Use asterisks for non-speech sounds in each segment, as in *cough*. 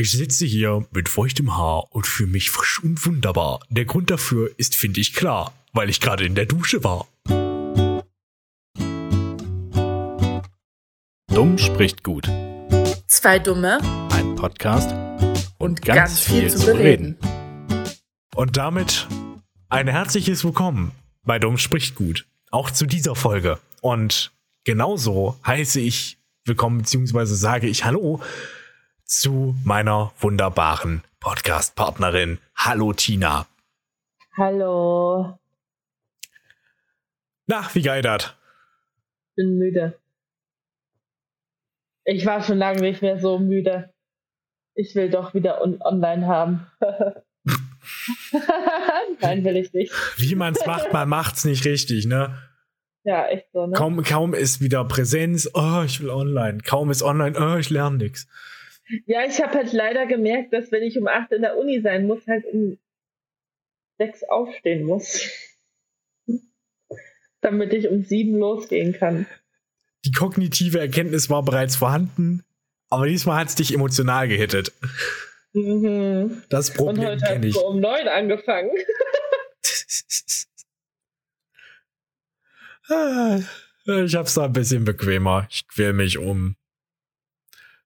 Ich sitze hier mit feuchtem Haar und fühle mich frisch und wunderbar. Der Grund dafür ist, finde ich, klar, weil ich gerade in der Dusche war. Dumm spricht gut. Zwei Dumme Ein Podcast und ganz, viel, zu bereden. Und damit ein herzliches Willkommen bei Dumm spricht gut. Auch zu dieser Folge. Und genauso heiße ich willkommen, beziehungsweise sage ich Hallo zu meiner wunderbaren Podcast-Partnerin. Hallo Tina. Hallo. Na, wie geil das? Bin müde. Ich war schon lange nicht mehr so müde. Ich will doch wieder on online haben. *laughs* Nein, will ich nicht. Wie man es macht, man macht's nicht richtig, ne? Ja, echt so, ne? Kaum, kaum ist wieder Präsenz, oh, ich will online. Kaum ist online, oh, ich lerne nichts. Ja, ich habe halt leider gemerkt, dass wenn ich um 8 in der Uni sein muss, halt um 6 aufstehen muss. *laughs* Damit ich um 7 losgehen kann. Die kognitive Erkenntnis war bereits vorhanden, aber diesmal hat es dich emotional gehittet. Mhm. Das Und Problem heute kenne hast ich. du um 9 angefangen. *laughs* *laughs* Ich hab's da ein bisschen bequemer. Ich quäl mich um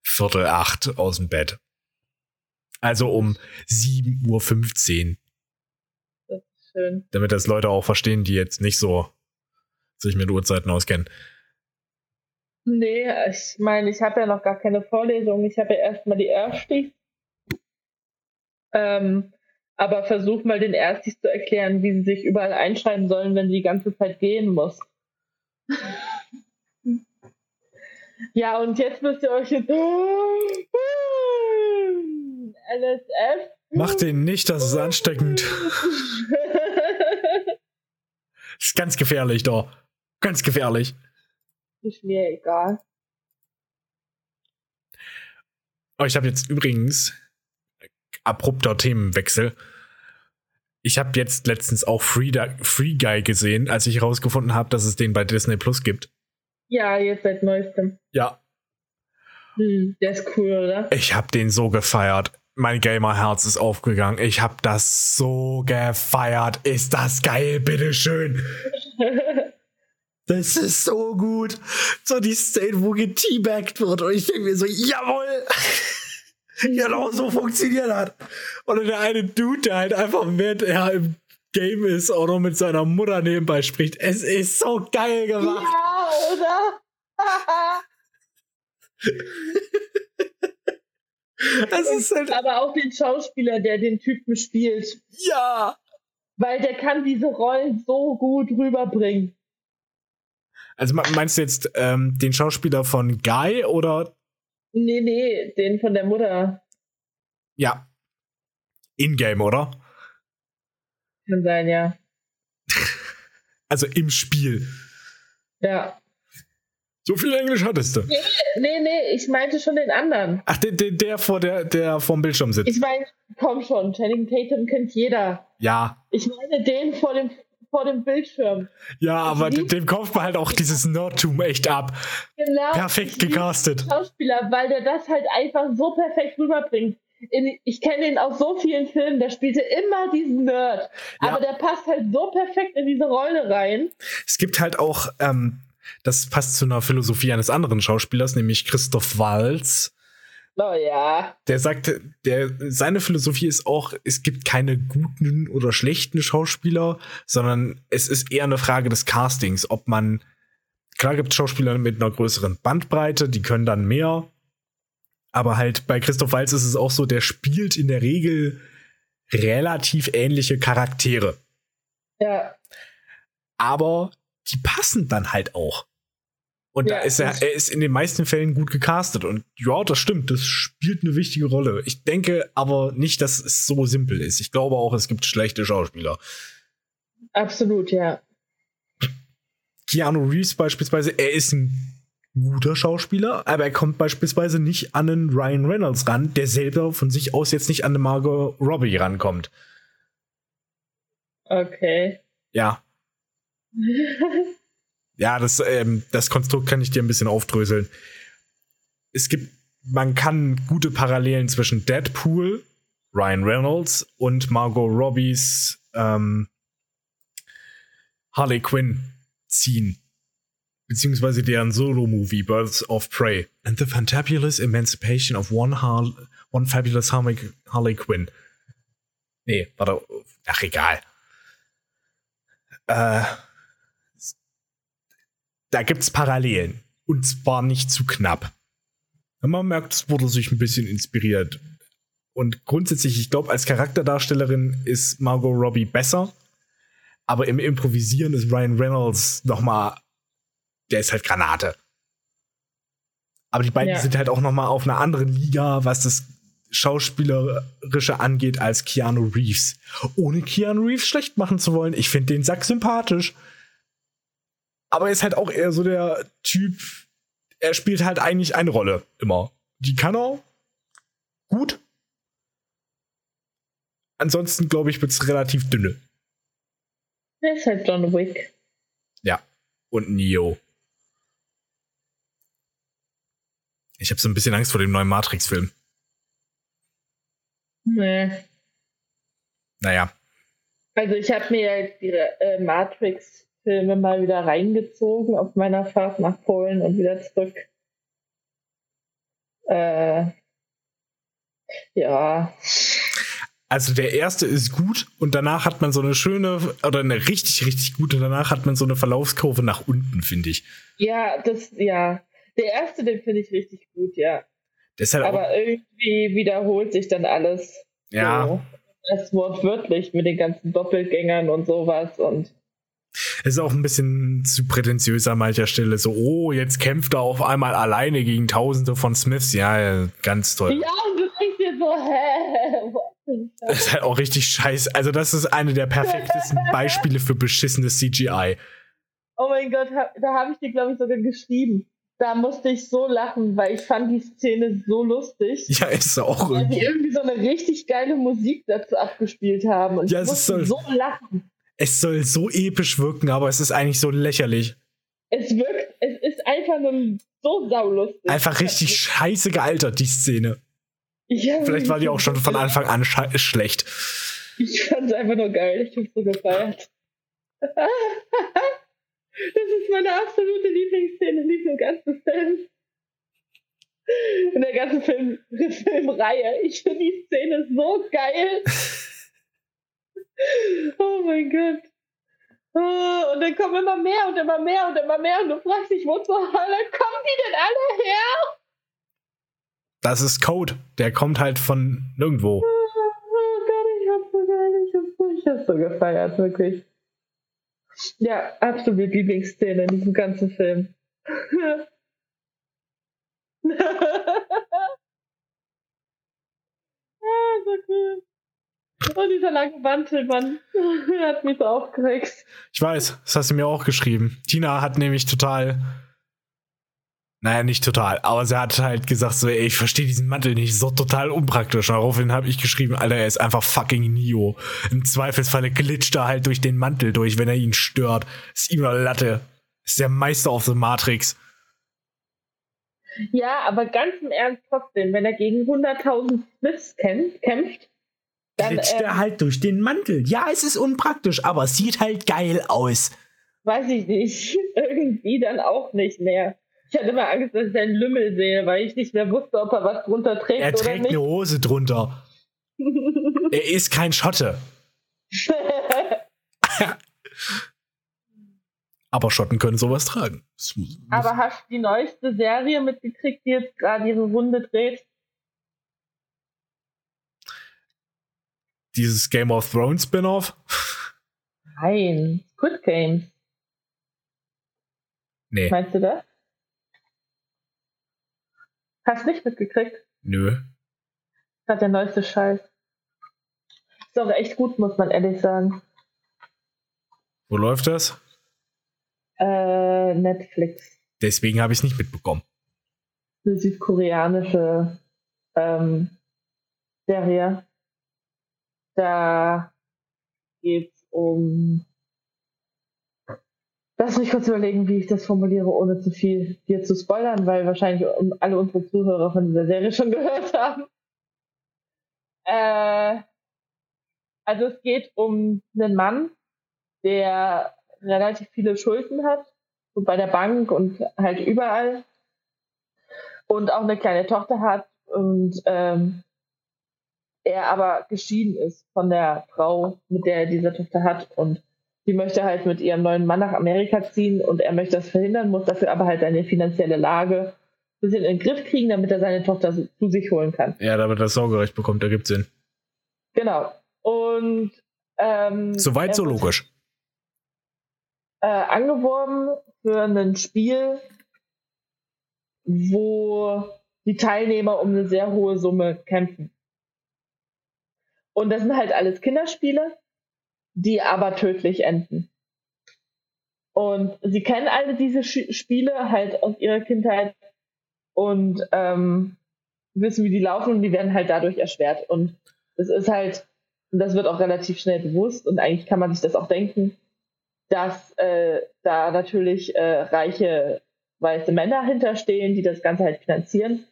Viertel acht aus dem Bett. Also um 7.15 Uhr. Das ist schön. Damit das Leute auch verstehen, die jetzt nicht so sich mit Uhrzeiten auskennen. Nee, ich meine, ich habe ja noch gar keine Vorlesung. Ich habe ja erstmal die Erstis. Ähm, aber versuch mal den Erstis zu erklären, wie sie sich überall einschreiben sollen, wenn sie die ganze Zeit gehen muss. *laughs* ja, und jetzt müsst ihr euch jetzt. LSF. Mach den nicht, das ist ansteckend. Das *laughs* ist ganz gefährlich, doch. Ganz gefährlich. ist mir egal. Oh, ich habe jetzt übrigens abrupter Themenwechsel. Ich habe jetzt letztens auch Free, Free Guy gesehen, als ich herausgefunden habe, dass es den bei Disney Plus gibt. Ja, jetzt seit neuestem. Ja, Hm, der ist cool, oder? ich habe den so gefeiert. Mein Gamer-Herz ist aufgegangen. Ich habe das so gefeiert. Ist das geil, bitteschön. *laughs* Das ist so gut. So die Szene, wo geteabaggt wird. Und ich denke mir so, jawohl. *laughs* genau so funktioniert das. Und der eine Dude, der halt einfach, während er im Game ist, auch noch mit seiner Mutter nebenbei spricht. Es ist so geil gemacht. ja, oder? *laughs* Es ist halt, aber auch den Schauspieler, der den Typen spielt. ja. Weil der kann diese Rollen so gut rüberbringen. Also me- meinst du jetzt ähm, den Schauspieler von Guy oder Nee, nee, den von der Mutter. ja in-game, oder? Kann sein, ja. Also im Spiel. Ja. So viel Englisch hattest du. Nee, nee, ich meinte schon den anderen. Ach, der, der, der vor der, der vorm Bildschirm sitzt. Ich meine, komm schon, Channing Tatum kennt jeder. ja, Ich meine den vor dem, vor dem Bildschirm. ja, aber lieb- dem kauft man halt auch dieses Nerdtum echt ab. Genau. Perfekt gecastet. Schauspieler, weil der das halt einfach so perfekt rüberbringt. In, ich kenne ihn aus so vielen Filmen, der spielte immer diesen Nerd. Ja. Aber der passt halt so perfekt in diese Rolle rein. Es gibt halt auch, ähm, das passt zu einer Philosophie eines anderen Schauspielers, nämlich Christoph Waltz. Oh ja. Der sagt, der, seine Philosophie ist auch, es gibt keine guten oder schlechten Schauspieler, sondern es ist eher eine Frage des Castings, ob man, klar gibt es Schauspieler mit einer größeren Bandbreite, die können dann mehr, aber halt bei Christoph Waltz ist es auch so, der spielt in der Regel relativ ähnliche Charaktere, Ja. aber die passen dann halt auch. Und da Ja, ist er, er ist in den meisten Fällen gut gecastet. Und ja, das stimmt, das spielt eine wichtige Rolle. Ich denke aber nicht, dass es so simpel ist. Ich glaube auch, es gibt schlechte Schauspieler. Absolut, ja. Keanu Reeves beispielsweise, er ist ein guter Schauspieler, aber er kommt beispielsweise nicht an einen Ryan Reynolds ran, der selber von sich aus jetzt nicht an eine Margot Robbie rankommt. Okay. Ja. *laughs* Ja, das, ähm, das Konstrukt kann ich dir ein bisschen aufdröseln. Es gibt man kann gute Parallelen zwischen Deadpool, Ryan Reynolds und Margot Robbies ähm, Harley Quinn ziehen. Beziehungsweise deren Solo-Movie Birds of Prey. And the Fantabulous Emancipation of One, Har one Fabulous Harley, Harley Quinn. Nee, warte. Ach, egal. Äh, da gibt's Parallelen. Und zwar nicht zu knapp. Man merkt, es wurde sich ein bisschen inspiriert. Und grundsätzlich, ich glaube, als Charakterdarstellerin ist Margot Robbie besser. Aber im Improvisieren ist Ryan Reynolds noch mal, der ist halt Granate. Aber die beiden ja. sind halt auch noch mal auf einer anderen Liga, was das Schauspielerische angeht, als Keanu Reeves. Ohne Keanu Reeves schlecht machen zu wollen. Ich finde den Sack sympathisch. Aber er ist halt auch eher so der Typ, er spielt halt eigentlich eine Rolle immer. Die kann er gut. Ansonsten, glaube ich, wird es relativ dünne. Er ist halt John Wick. Ja. Und Neo. Ich habe so ein bisschen Angst vor dem neuen Matrix-Film. Nee. Naja. Also ich habe mir die äh, Matrix Filme mal wieder reingezogen auf meiner Fahrt nach Polen und wieder zurück. Äh, ja. Also der erste ist gut und danach hat man so eine schöne oder eine richtig, richtig gute, danach hat man so eine Verlaufskurve nach unten, finde ich. Ja, das, ja. Der erste, den finde ich richtig gut, ja. Halt Aber irgendwie wiederholt sich dann alles. Ja. So. Das wortwörtlich mit den ganzen Doppelgängern und sowas und ist auch ein bisschen zu prätentiös an mancher Stelle. So, oh, jetzt kämpft er auf einmal alleine gegen Tausende von Smiths. Ja, ganz toll. Ja, und du denkst dir so, hä? Das ist halt auch richtig scheiße. Also, das ist eine der perfektesten *laughs* Beispiele für beschissenes CGI. Oh mein Gott, da habe ich dir, glaube ich, sogar geschrieben. Da musste ich so lachen, weil ich fand die Szene so lustig. Ja, ist auch irgendwie. Weil die irgendwie so eine richtig geile Musik dazu abgespielt haben. Und ja, ich musste so lachen es soll so episch wirken, aber es ist eigentlich so lächerlich. Es wirkt, es ist einfach nur so saulustig. Einfach richtig scheiße gealtert, die Szene. Ja, Vielleicht war die auch schon von Anfang an schlecht. Ich fand es einfach nur geil. Ich hab's so gefeiert. *laughs* das ist meine absolute Lieblingsszene in diesem ganzen Film. In der ganzen Film Filmreihe. Ich finde die Szene so geil. Oh mein Gott. Oh, und dann kommen immer mehr und immer mehr und immer mehr und du fragst dich, wo zur Hölle kommen die denn alle her? Das ist Code. Der kommt halt von nirgendwo. Oh, oh Gott, ich hab's so geil. Ich hab's, so, ich hab's so gefeiert, wirklich. Ja, absolut Lieblingsszene in diesem ganzen Film. *laughs* ah, so cool. Oh, dieser lange Mantel, Mann. *laughs* hat mich so aufgeregt. Ich weiß, das hast du mir auch geschrieben. Tina hat nämlich total. Naja, nicht total, aber sie hat halt gesagt, so, ey, ich verstehe diesen Mantel nicht, so total unpraktisch. Und daraufhin habe ich geschrieben, Alter, er ist einfach fucking Neo. Im Zweifelsfalle glitscht er halt durch den Mantel durch, wenn er ihn stört. Ist ihm eine Latte. Ist der Meister auf the Matrix. Ja, aber ganz im Ernst trotzdem, wenn er gegen 100.000 Smiths kämpft, dann glitscht ähm, er halt durch den Mantel. Ja, es ist unpraktisch, aber es sieht halt geil aus. Weiß ich nicht. *laughs* Irgendwie dann auch nicht mehr. Ich hatte immer Angst, dass ich seinen Lümmel sehe, weil ich nicht mehr wusste, ob er was drunter trägt er oder nicht. Er trägt eine Hose drunter. *laughs* er ist kein Schotte. *laughs* Aber Schotten können sowas tragen. Aber hast du die neueste Serie mitgekriegt, die jetzt gerade ihre Runde dreht? dieses Game of Thrones Spin-off? Nein, Good Games. Nee. Meinst du das? Hast nicht mitgekriegt? Nö. Das hat der neueste Scheiß. Ist auch echt gut, muss man ehrlich sagen. Wo läuft das? Äh, Netflix. Deswegen habe ich es nicht mitbekommen. Eine südkoreanische ähm, Serie. Da geht es um Lass mich kurz überlegen, wie ich das formuliere, ohne zu viel dir zu spoilern, weil wahrscheinlich alle unsere Zuhörer von dieser Serie schon *laughs* gehört haben. Äh, also es geht um einen Mann, der relativ viele Schulden hat, so bei der Bank und halt überall. Und auch eine kleine Tochter hat und ähm, er aber geschieden ist von der Frau, mit der er diese Tochter hat und Sie möchte halt mit ihrem neuen Mann nach Amerika ziehen und er möchte das verhindern, muss dafür aber halt seine finanzielle Lage ein bisschen in den Griff kriegen, damit er seine Tochter zu sich holen kann. Ja, damit er das Sorgerecht bekommt, ergibt Sinn. Genau. Und ähm, Soweit so logisch. Äh, angeworben für ein Spiel, wo die Teilnehmer um eine sehr hohe Summe kämpfen. Und das sind halt alles Kinderspiele die aber tödlich enden. Und sie kennen alle diese Sch Spiele halt aus ihrer Kindheit und ähm, wissen, wie die laufen und die werden halt dadurch erschwert. Und es ist halt, und das wird auch relativ schnell bewusst und eigentlich kann man sich das auch denken, dass äh, da natürlich äh, reiche weiße Männer hinterstehen, die das Ganze halt finanzieren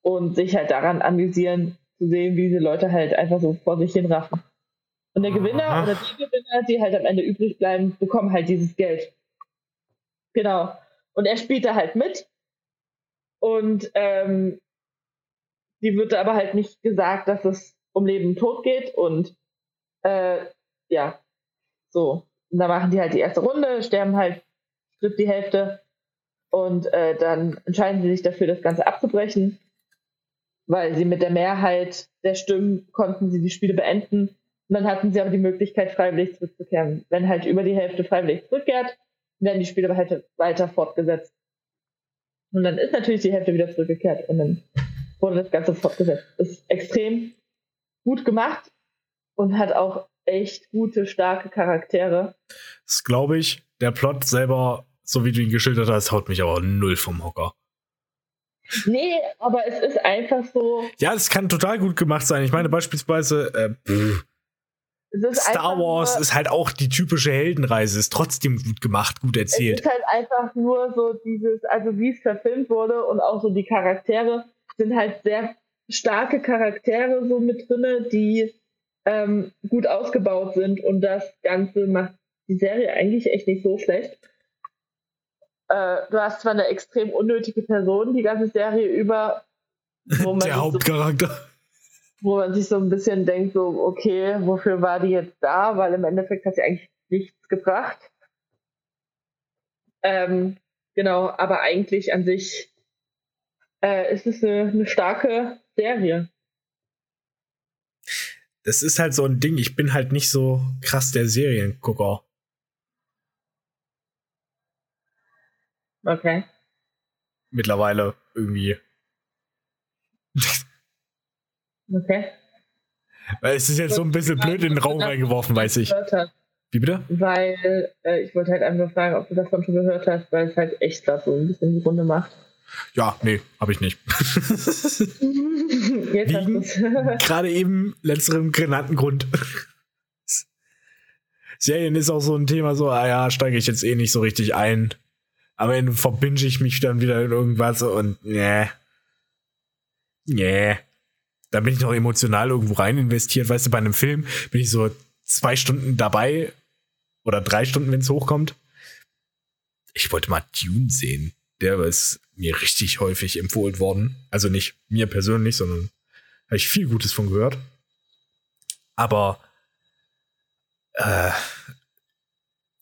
und sich halt daran amüsieren, zu sehen, wie diese Leute halt einfach so vor sich hin raffen. Und der Gewinner Aha. oder die Gewinner, die halt am Ende übrig bleiben, bekommen halt dieses Geld. Genau. Und er spielt da halt mit. Und ähm, die wird aber halt nicht gesagt, dass es um Leben und Tod geht. Und äh, ja, so. Und da machen die halt die erste Runde, sterben halt, trifft die Hälfte. Und äh, dann entscheiden sie sich dafür, das Ganze abzubrechen. Weil sie mit der Mehrheit der Stimmen konnten sie die Spiele beenden und dann hatten sie aber die Möglichkeit, freiwillig zurückzukehren. Wenn halt über die Hälfte freiwillig zurückkehrt, werden die Spiele aber halt weiter fortgesetzt. Und dann ist natürlich die Hälfte wieder zurückgekehrt und dann wurde das Ganze fortgesetzt. Ist extrem gut gemacht und hat auch echt gute, starke Charaktere. Das glaube ich. Der Plot selber, so wie du ihn geschildert hast, haut mich aber null vom Hocker. Nee, aber es ist einfach so. Ja, es kann total gut gemacht sein. Ich meine beispielsweise, äh, Star Wars ist halt auch die typische Heldenreise, ist trotzdem gut gemacht, gut erzählt. Es ist halt einfach nur so dieses, also wie es verfilmt wurde und auch so die Charaktere sind halt sehr starke Charaktere so mit drinne, die ähm, gut ausgebaut sind und das Ganze macht die Serie eigentlich echt nicht so schlecht. Äh, du hast zwar eine extrem unnötige Person die ganze Serie über. *laughs* Der Hauptcharakter. So wo man sich so ein bisschen denkt, so, okay, wofür war die jetzt da? Weil im Endeffekt hat sie eigentlich nichts gebracht. Ähm, genau, aber eigentlich an sich äh, ist es eine, eine starke Serie. Das ist halt so ein Ding, ich bin halt nicht so krass der Seriengucker. Okay. Mittlerweile irgendwie. *laughs* Okay. Weil es ist jetzt so ein bisschen blöd in den Raum reingeworfen, weiß ich. Wie bitte? Weil äh, ich wollte halt einfach fragen, ob du davon schon gehört hast, weil es halt echt gerade so ein bisschen die Runde macht. Ja, nee, habe ich nicht. *laughs* Jetzt *laughs* Gerade eben letzterem genannten Grund. Serien ist auch so ein Thema, so, ah ja, steige ich jetzt eh nicht so richtig ein. Aber dann verbinde ich mich dann wieder in irgendwas und nee. Nee da bin ich noch emotional irgendwo rein investiert. Weißt du, bei einem Film bin ich so zwei Stunden dabei oder drei Stunden, wenn es hochkommt. Ich wollte mal Dune sehen. Der ist mir richtig häufig empfohlen worden. Also nicht mir persönlich, sondern habe ich viel Gutes von gehört. Aber äh,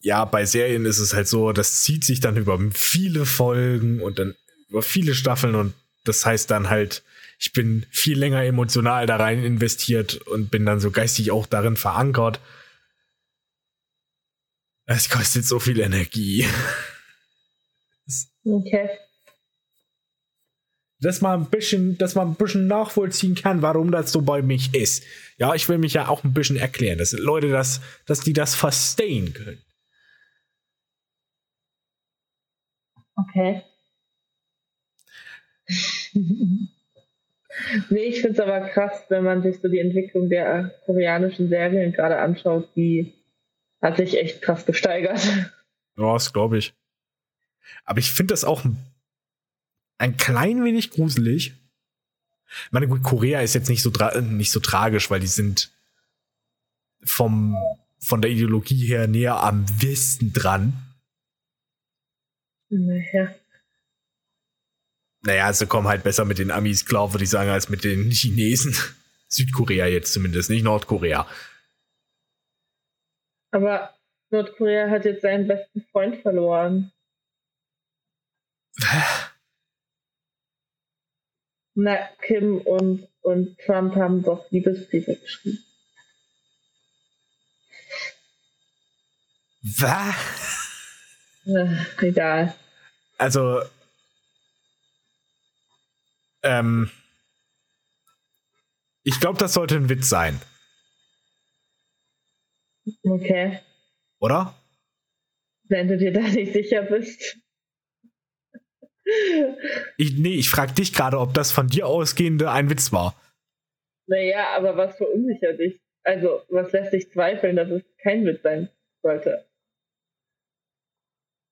ja, bei Serien ist es halt so, das zieht sich dann über viele Folgen und dann über viele Staffeln und das heißt dann halt, ich bin viel länger emotional da rein investiert und bin dann so geistig auch darin verankert. Es kostet so viel Energie. Okay. Dass man ein bisschen, dass man ein bisschen nachvollziehen kann, warum das so bei mich ist. Ja, ich will mich ja auch ein bisschen erklären, dass Leute das, dass die das verstehen können. Okay. *laughs* Nee, ich finde es aber krass, wenn man sich so die Entwicklung der koreanischen Serien gerade anschaut, die hat sich echt krass gesteigert. Ja, das glaube ich. Aber ich finde das auch ein klein wenig gruselig. Ich meine, gut, Korea ist jetzt nicht so, nicht so tragisch, weil die sind vom, von der Ideologie her näher am Westen dran. Naja. Naja, sie kommen halt besser mit den Amis klar, würde ich sagen, als mit den Chinesen. *laughs* Südkorea jetzt zumindest, nicht Nordkorea. Aber Nordkorea hat jetzt seinen besten Freund verloren. Na, Kim und, und Trump haben doch Liebesbriefe geschrieben. Was? Ach, egal. Also, ähm, ich glaube, das sollte ein Witz sein. Okay. Oder? Wenn du dir da nicht sicher bist. Ich, nee, ich frage dich gerade, ob das von dir ausgehende ein Witz war. Naja, aber was verunsichert dich? Also, was lässt dich zweifeln, dass es kein Witz sein sollte?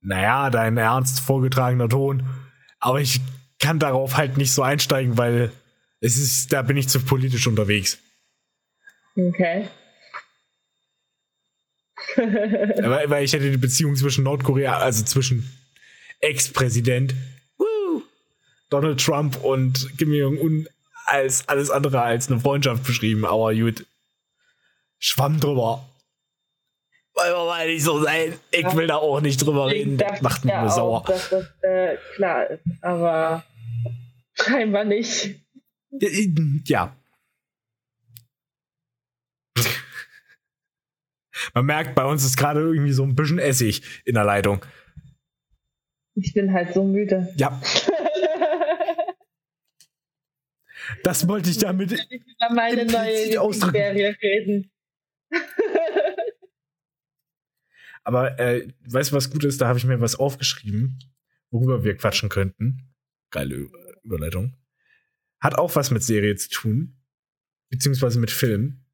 Naja, dein ernst vorgetragener Ton. Aber ich kann darauf halt nicht so einsteigen, weil es ist, da bin ich zu politisch unterwegs. Okay. *laughs* weil, weil ich hätte die Beziehung zwischen Nordkorea, also zwischen Ex-Präsident Donald Trump und Kim Jong-un als alles andere als eine Freundschaft beschrieben, aber gut. Schwamm drüber. Weil wir mal nicht so sein. Ich will da auch nicht drüber reden. Das macht mich ja nur sauer. Dass das äh, klar ist, aber scheinbar nicht. Ja. Man merkt, bei uns ist gerade irgendwie so ein bisschen Essig in der Leitung. Ich bin halt so müde. Ja. Das wollte ich damit. Ich über meine neue Serie reden. Aber äh, weißt du, was gut ist? Da habe ich mir was aufgeschrieben, worüber wir quatschen könnten. Geile Überleitung. Hat auch was mit Serie zu tun. Beziehungsweise mit Film.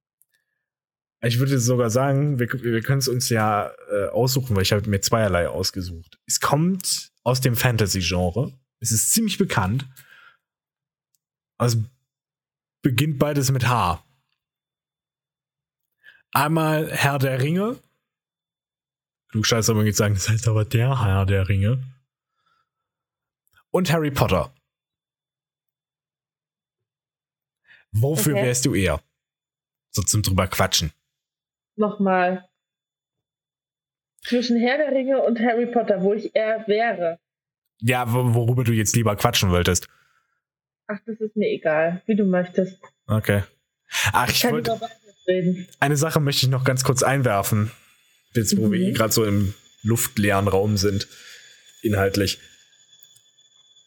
Ich würde sogar sagen, wir, wir können es uns ja äh, aussuchen, weil ich habe mir zweierlei ausgesucht. Es kommt aus dem Fantasy-Genre. Es ist ziemlich bekannt. Also beginnt beides mit H. Einmal Herr der Ringe. Klugscheißer aber jetzt sagen, das heißt aber der Herr der Ringe. Und Harry Potter. Wofür okay. wärst du eher? So zum drüber quatschen. Nochmal. Zwischen Herr der Ringe und Harry Potter, wo ich eher wäre. Ja, worüber du jetzt lieber quatschen wolltest. Ach, das ist mir egal, wie du möchtest. Okay. Ach, ich, ich wollte. Eine Sache möchte ich noch ganz kurz einwerfen. Jetzt, wo mhm. wir eh gerade so im luftleeren Raum sind, inhaltlich.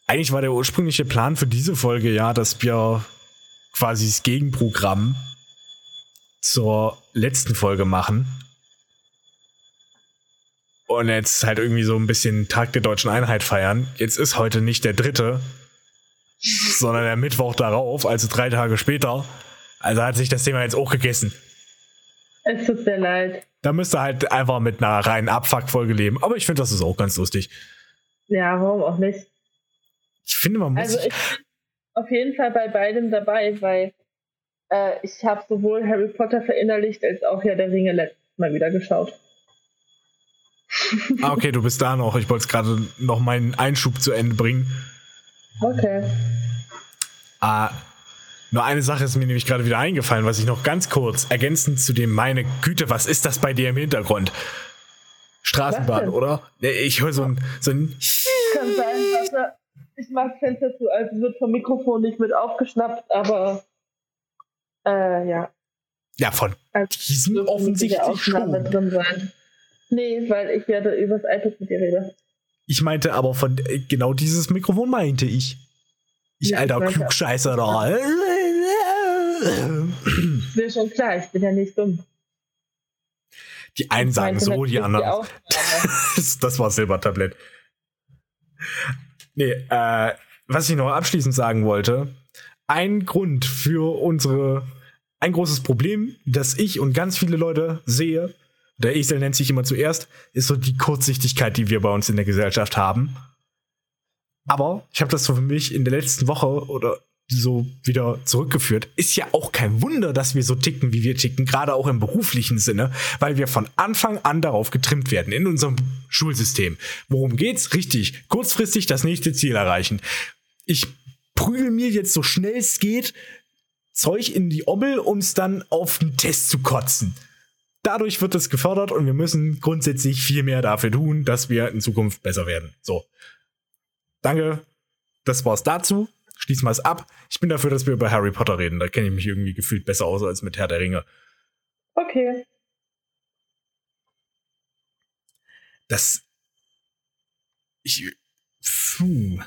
Eigentlich war der ursprüngliche Plan für diese Folge ja, dass wir quasi das Gegenprogramm zur letzten Folge machen. Und jetzt halt irgendwie so ein bisschen Tag der deutschen Einheit feiern. Jetzt ist heute nicht der dritte, *laughs* sondern der Mittwoch darauf, also drei Tage später. Also hat sich das Thema jetzt auch gegessen. Es tut mir leid. Da müsste halt einfach mit einer reinen Abfuck-Folge leben. Aber ich finde, das ist auch ganz lustig. Ja, warum auch nicht? Ich finde, man muss. Also ich auf jeden Fall bei beidem dabei, weil äh, ich habe sowohl Harry Potter verinnerlicht als auch ja der Ringe letztes Mal wieder geschaut. ah, okay, du bist da noch. Ich wollte gerade noch meinen Einschub zu Ende bringen. Okay. Ah, nur eine Sache ist mir nämlich gerade wieder eingefallen, was ich noch ganz kurz ergänzend zu dem, meine Güte, was ist das bei dir im Hintergrund? Straßenbahn, oder? Ich höre so ein, so ein. Kann sein, dass ich mach Fenster zu, also wird vom Mikrofon nicht mit aufgeschnappt, aber äh, ja. Ja, von also, diesem offensichtlich schon. Drin sein. Nee, weil ich werde übers iPad mit dir reden. Ich meinte aber von äh, genau dieses Mikrofon meinte ich. Ich ja, alter Klugscheißer da. Ist mir schon klar, ich bin ja nicht dumm. Die einen sagen so, die anderen. *laughs* das war Silbertablett. Nee, äh, was ich noch abschließend sagen wollte, ein Grund für unsere, ein großes Problem, das ich und ganz viele Leute sehe, der Esel nennt sich immer zuerst, ist so die Kurzsichtigkeit, die wir bei uns in der Gesellschaft haben. Aber ich habe das so für mich in der letzten Woche oder so wieder zurückgeführt. Ist ja auch kein Wunder, dass wir so ticken, wie wir ticken, gerade auch im beruflichen Sinne, weil wir von Anfang an darauf getrimmt werden in unserem Schulsystem. Worum geht's? Richtig, kurzfristig das nächste Ziel erreichen. Ich prügel mir jetzt so schnell es geht Zeug in die Ommel, um es dann auf den Test zu kotzen. Dadurch wird es gefördert und wir müssen grundsätzlich viel mehr dafür tun, dass wir in Zukunft besser werden. So. Danke. Das war's dazu schließen wir es ab. Ich bin dafür, dass wir über Harry Potter reden. Da kenne ich mich irgendwie gefühlt besser aus als mit Herr der Ringe. Okay. Das. Ich. Puh.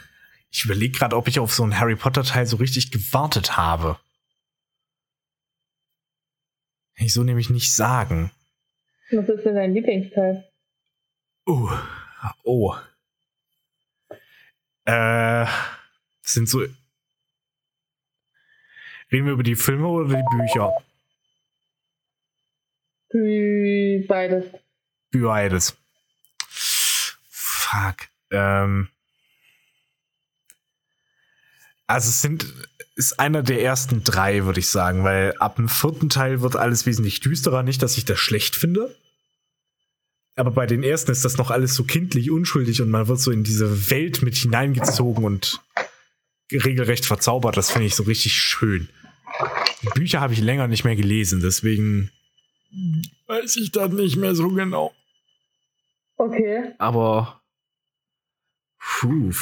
Ich überlege gerade, ob ich auf so einen Harry Potter-Teil so richtig gewartet habe. Kann ich so nämlich nicht sagen. Was ist denn dein Lieblingsteil? Oh. Oh. Äh. Das sind so Reden wir über die Filme oder die Bücher? Beides. Beides. Fuck. Ähm. Also es sind ist einer der ersten drei, würde ich sagen, weil ab dem vierten Teil wird alles wesentlich düsterer. Nicht, dass ich das schlecht finde. Aber bei den ersten ist das noch alles so kindlich, unschuldig und man wird so in diese Welt mit hineingezogen und regelrecht verzaubert. Das finde ich so richtig schön. Die Bücher habe ich länger nicht mehr gelesen, deswegen weiß ich das nicht mehr so genau. Okay. Aber puh,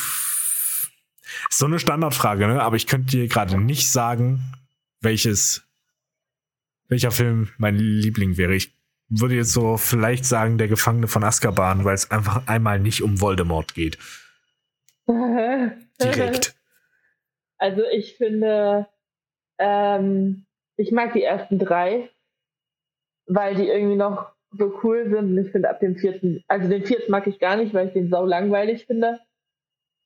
so eine Standardfrage, ne? Aber ich könnte dir gerade nicht sagen, welches welcher Film mein Liebling wäre. Ich würde jetzt so vielleicht sagen, der Gefangene von Azkaban, weil es einfach einmal nicht um Voldemort geht. *laughs* Direkt. Also ich finde, ähm, ich mag die ersten drei, weil die irgendwie noch so cool sind. Und ich finde ab dem vierten, also den vierten mag ich gar nicht, weil ich den sau langweilig finde.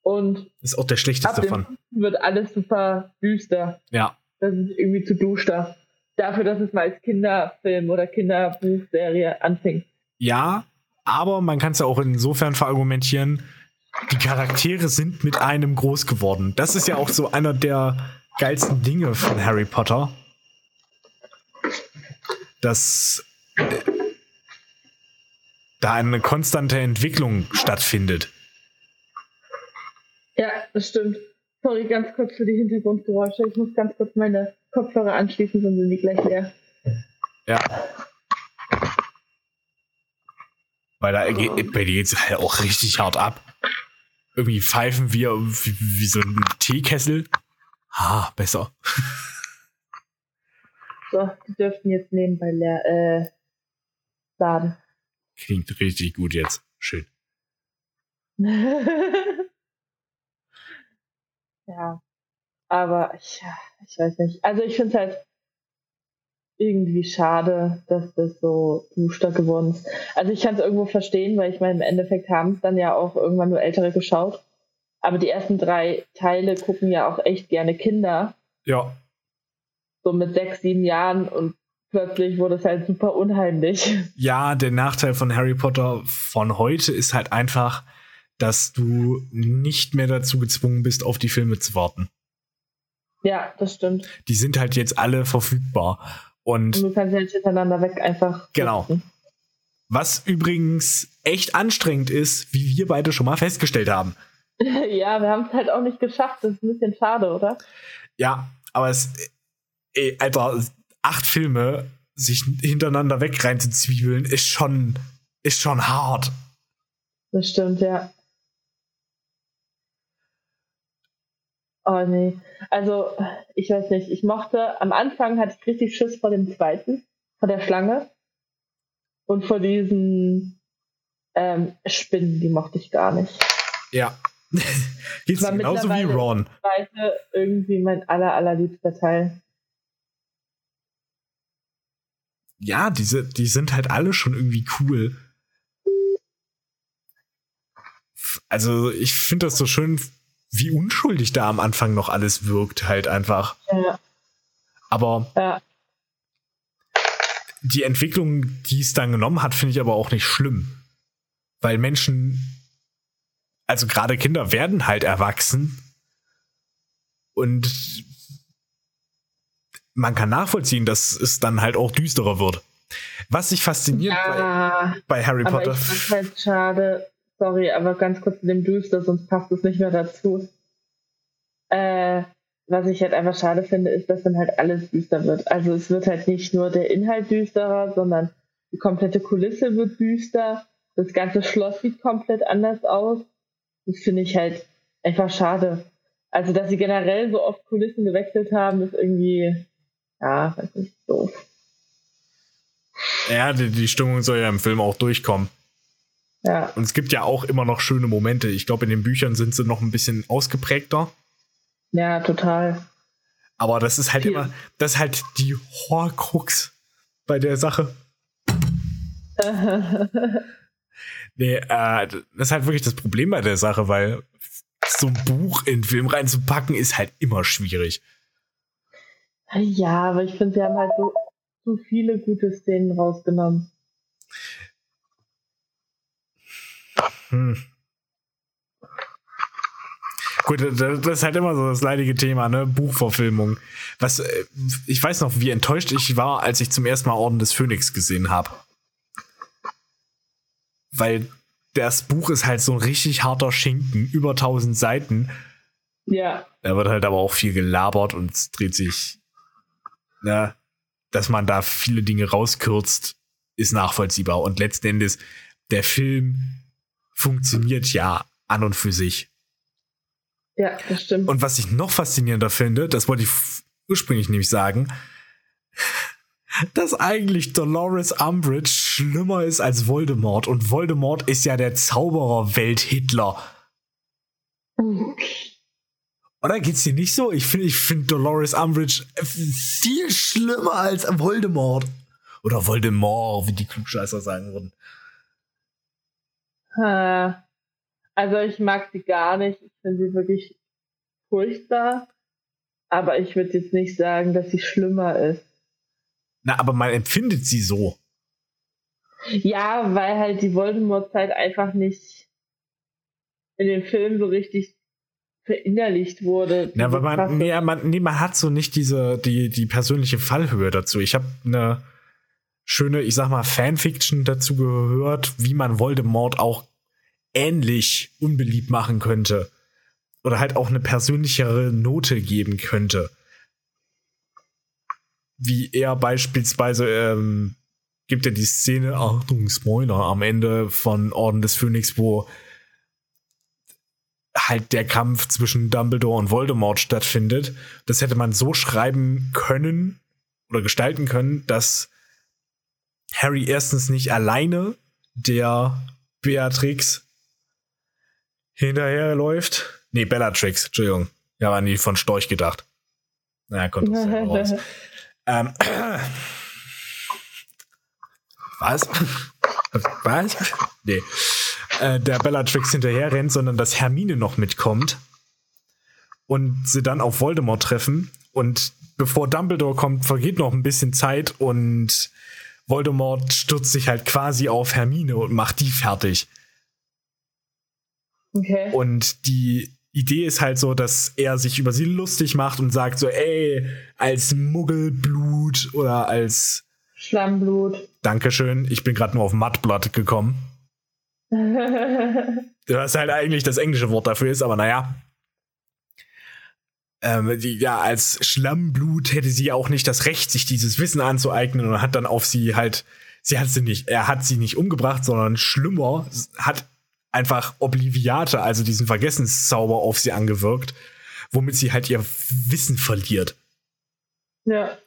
Und ist auch der schlechteste von. Wird alles super düster. Ja. Das ist irgendwie zu duster. Dafür, dass es mal als Kinderfilm oder Kinderbuchserie anfing. Ja, aber man kann es ja auch insofern verargumentieren, die Charaktere sind mit einem groß geworden. Das ist ja auch so einer der geilsten Dinge von Harry Potter, dass äh, da eine konstante Entwicklung stattfindet. Ja, das stimmt. Sorry, ganz kurz für die Hintergrundgeräusche. Ich muss ganz kurz meine Kopfhörer anschließen, sonst sind die gleich leer. Ja. Weil da geht, bei dir geht's halt auch richtig hart ab. Irgendwie pfeifen wir wie, wie so ein Teekessel. Ah, besser. *laughs* So, die dürften jetzt nebenbei leer, äh, laden. Klingt richtig gut jetzt. Schön. *laughs* ja. Aber ich, ich weiß nicht. Also ich finde es halt irgendwie schade, dass das so düster geworden ist. Also ich kann es irgendwo verstehen, weil ich meine, im Endeffekt haben es dann ja auch irgendwann nur Ältere geschaut. Aber die ersten drei Teile gucken ja auch echt gerne Kinder. Ja. So mit sechs, sieben Jahren und plötzlich wurde es halt super unheimlich. *laughs* Ja, der Nachteil von Harry Potter von heute ist halt einfach, dass du nicht mehr dazu gezwungen bist, auf die Filme zu warten. Ja, das stimmt. Die sind halt jetzt alle verfügbar. Und, und du kannst halt hintereinander weg einfach. Genau. Nutzen. Was übrigens echt anstrengend ist, wie wir beide schon mal festgestellt haben. *laughs* ja, wir haben es halt auch nicht geschafft. Das ist ein bisschen schade, oder? Ja, aber es, ey, Alter, acht Filme sich hintereinander weg reinzuzwiebeln, ist schon, ist schon hart. Das stimmt, ja. Oh nee. Also, ich weiß nicht. Ich mochte, am Anfang hatte ich richtig Schiss vor dem zweiten, vor der Schlange. Und vor diesen ähm, Spinnen, die mochte ich gar nicht. Ja, *laughs* Geht's genauso wie Ron. Irgendwie mein aller, allerliebster Teil. Ja, diese, die sind halt alle schon irgendwie cool. Also, ich finde das so schön, wie unschuldig da am Anfang noch alles wirkt, halt einfach. Ja. Aber ja. die Entwicklung, die es dann genommen hat, finde ich aber auch nicht schlimm. Weil Menschen, also gerade Kinder werden halt erwachsen und man kann nachvollziehen, dass es dann halt auch düsterer wird. Was sich fasziniert Ja, bei, bei Harry aber Potter. ich halt schade, sorry, aber ganz kurz zu dem Düster, sonst passt es nicht mehr dazu. Äh, was ich halt einfach schade finde, ist, dass dann halt alles düster wird. Also es wird halt nicht nur der Inhalt düsterer, sondern die komplette Kulisse wird düster. Das ganze Schloss sieht komplett anders aus. Das finde ich halt einfach schade. Also, dass sie generell so oft Kulissen gewechselt haben, ist irgendwie, ja, weiß nicht, doof. Ja, die, die Stimmung soll ja im Film auch durchkommen. Ja, Und es gibt ja auch immer noch schöne Momente. Ich glaube, in den Büchern sind sie noch ein bisschen ausgeprägter. ja, total. Aber das ist halt Viel. immer, das ist halt die Horcrux bei der Sache. *laughs* Nee, äh, das ist halt wirklich das Problem bei der Sache, weil so ein Buch in Film reinzupacken ist halt immer schwierig. Ja, aber ich finde, sie haben halt so, so viele gute Szenen rausgenommen. Hm. Gut, das das ist halt immer so das leidige Thema, ne? Buchverfilmung. Was, äh, ich weiß noch, wie enttäuscht ich war, als ich zum ersten Mal Orden des Phönix gesehen habe. Weil das Buch ist halt so ein richtig harter Schinken, über 1000 Seiten. Ja, Da wird halt aber auch viel gelabert und es dreht sich, ne, dass man da viele Dinge rauskürzt, ist nachvollziehbar. Und letzten Endes, der Film funktioniert ja an und für sich. ja, das stimmt. Und was ich noch faszinierender finde, das wollte ich ursprünglich nämlich sagen, *laughs* dass eigentlich Dolores Umbridge schlimmer ist als Voldemort. Und Voldemort ist ja der Zauberer-Welt-Hitler. Oder geht's dir nicht so? Ich finde ich find Dolores Umbridge viel schlimmer als Voldemort. Oder Voldemort, wie die Klugscheißer sagen würden. Also ich mag sie gar nicht. Ich finde sie wirklich furchtbar. Aber ich würde jetzt nicht sagen, dass sie schlimmer ist. Na, aber man empfindet sie so. Ja, weil halt die Voldemort-Zeit einfach nicht in den Film so richtig verinnerlicht wurde. Ja, weil man, nee, man, nee, man hat so nicht diese, die, die persönliche Fallhöhe dazu. Ich habe eine schöne, ich sag mal, Fanfiction dazu gehört, wie man Voldemort auch ähnlich unbeliebt machen könnte. Oder halt auch eine persönlichere Note geben könnte. Wie er beispielsweise, ähm, gibt ja die Szene, Achtung, Spoiler, am Ende von Orden des Phönix, wo halt der Kampf zwischen Dumbledore und Voldemort stattfindet. Das hätte man so schreiben können oder gestalten können, dass Harry erstens nicht alleine der Beatrix hinterherläuft. Nee, Bellatrix, Entschuldigung. Ja, war nie von Storch gedacht. Naja, kommt das selber raus. *laughs* Ähm, was? Was? Nee. Äh, der Bellatrix hinterher rennt, sondern dass Hermine noch mitkommt und sie dann auf Voldemort treffen. Und bevor Dumbledore kommt, vergeht noch ein bisschen Zeit und Voldemort stürzt sich halt quasi auf Hermine und macht die fertig. Okay. Und die Idee ist halt so, dass er sich über sie lustig macht und sagt so, ey, als Muggelblut oder als Schlammblut. Dankeschön, ich bin gerade nur auf Mattblatt gekommen. *laughs* Was halt eigentlich das englische Wort dafür ist, aber naja. Ähm, die, ja, als Schlammblut hätte sie auch nicht das Recht, sich dieses Wissen anzueignen und hat dann auf sie halt, sie hat sie nicht, er hat sie nicht umgebracht, sondern schlimmer, hat einfach Obliviate, also diesen Vergessenszauber auf sie angewirkt, womit sie halt ihr Wissen verliert. ja.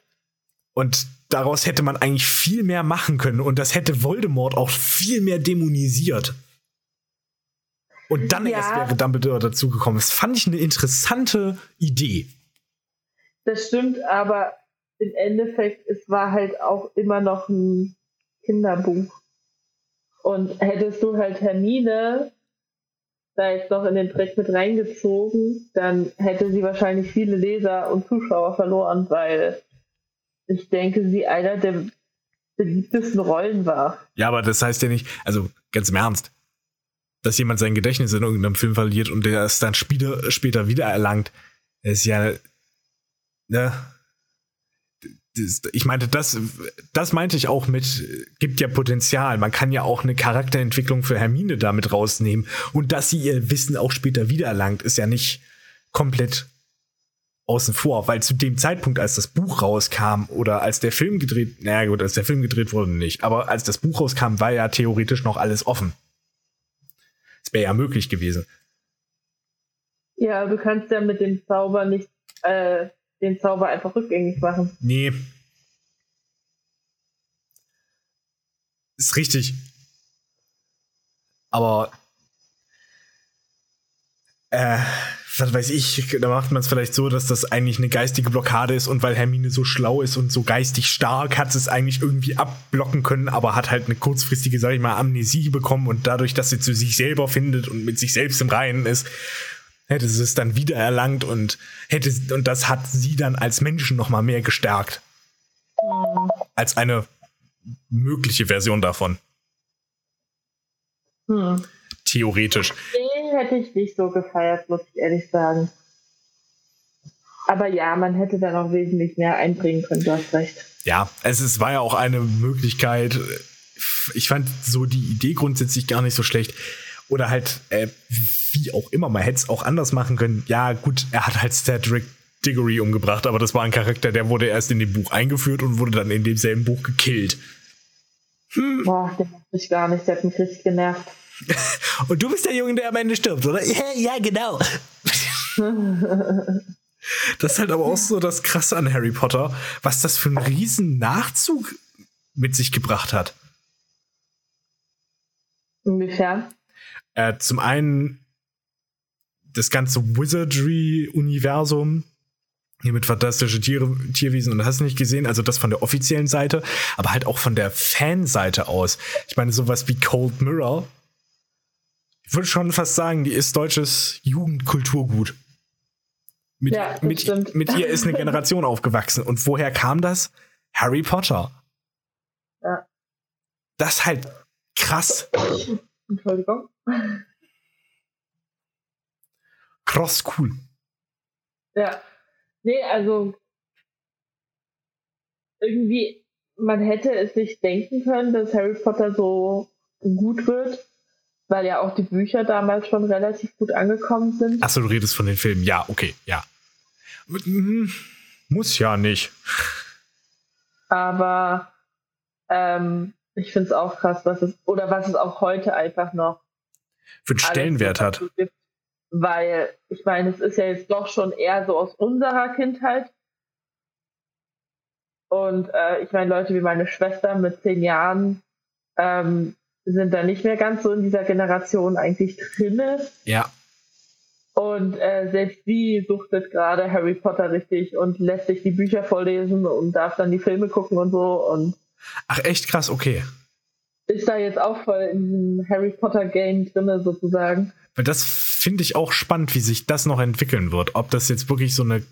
Und daraus hätte man eigentlich viel mehr machen können und das hätte Voldemort auch viel mehr dämonisiert. Und dann Ja. erst wäre Dumbledore dazugekommen. Das fand ich eine interessante Idee. Das stimmt, aber im Endeffekt, es war halt auch immer noch ein Kinderbuch. Und hättest du halt Hermine da jetzt noch in den Dreck mit reingezogen, dann hätte sie wahrscheinlich viele Leser und Zuschauer verloren, weil ich denke, sie einer der beliebtesten Rollen war. Ja, aber das heißt ja nicht, also ganz im Ernst, dass jemand sein Gedächtnis in irgendeinem Film verliert und der es dann später, später wieder ist ja, ne? Ich meinte, das, das meinte ich auch mit, gibt ja Potenzial. Man kann ja auch eine Charakterentwicklung für Hermine damit rausnehmen. Und dass sie ihr Wissen auch später wiedererlangt, ist ja nicht komplett außen vor, weil zu dem Zeitpunkt, als das Buch rauskam oder als der Film gedreht, naja gut, als der Film gedreht wurde nicht, aber als das Buch rauskam, war ja theoretisch noch alles offen. Es wäre ja möglich gewesen. Ja, du kannst ja mit dem Zauber nicht äh, den Zauber einfach rückgängig machen. Nee. Ist richtig. Aber äh, was weiß ich, da macht man es vielleicht so, dass das eigentlich eine geistige Blockade ist und weil Hermine so schlau ist und so geistig stark, hat sie es eigentlich irgendwie abblocken können, aber hat halt eine kurzfristige, sag ich mal, Amnesie bekommen und dadurch, dass sie zu sich selber findet und mit sich selbst im Reinen ist, hätte sie es dann wieder erlangt und hätte und das hat sie dann als Menschen noch mal mehr gestärkt. Als eine mögliche Version davon. Hm. Theoretisch. Hätte ich nicht so gefeiert, muss ich ehrlich sagen. Aber ja, man hätte da noch wesentlich mehr einbringen können, du hast recht. Ja, es ist, war ja auch eine Möglichkeit. Ich fand so die Idee grundsätzlich gar nicht so schlecht. Oder halt, äh, wie auch immer, man hätte es auch anders machen können. Ja, gut, er hat halt Cedric Diggory umgebracht, aber das war ein Charakter, der wurde erst in dem Buch eingeführt und wurde dann in demselben Buch gekillt. Hm. Boah, der macht mich gar nicht, der hat mich richtig genervt. *laughs* Und du bist der Junge, der am Ende stirbt, oder? Ja, ja genau. *laughs* das ist halt aber auch so das Krasse an Harry Potter, was das für einen riesen Nachzug mit sich gebracht hat. Inwiefern? Äh, zum einen das ganze Wizardry-Universum, hier mit fantastische Tiere, Tierwesen und hast du nicht gesehen, also das von der offiziellen Seite, aber halt auch von der Fanseite aus. Ich meine, sowas wie Cold Mirror ich würde schon fast sagen, die ist deutsches Jugendkulturgut. Mit, ja, mit, mit ihr ist eine *laughs* Generation aufgewachsen. Und woher kam das? Harry Potter. Ja. Das ist halt krass. Entschuldigung. Cross cool. Ja. Nee, also irgendwie, man hätte es sich denken können, dass Harry Potter so gut wird weil ja auch die Bücher damals schon relativ gut angekommen sind. Achso, du redest von den Filmen. Ja, okay, ja. Hm, muss ja nicht. Aber ähm, ich finde es auch krass, was es, oder was es auch heute einfach noch für einen Stellenwert hat. Gibt, weil, ich meine, es ist ja jetzt doch schon eher so aus unserer Kindheit. Und äh, ich meine, Leute wie meine Schwester mit zehn Jahren, ähm, sind da nicht mehr ganz so in dieser Generation eigentlich drinne. Ja. Und äh, selbst sie suchtet gerade Harry Potter richtig und lässt sich die Bücher vorlesen und darf dann die Filme gucken und so. Und Ach, echt krass, okay. Ist da jetzt auch voll in diesem Harry Potter Game drinne sozusagen. Weil das finde ich auch spannend, wie sich das noch entwickeln wird. Ob das jetzt wirklich so eine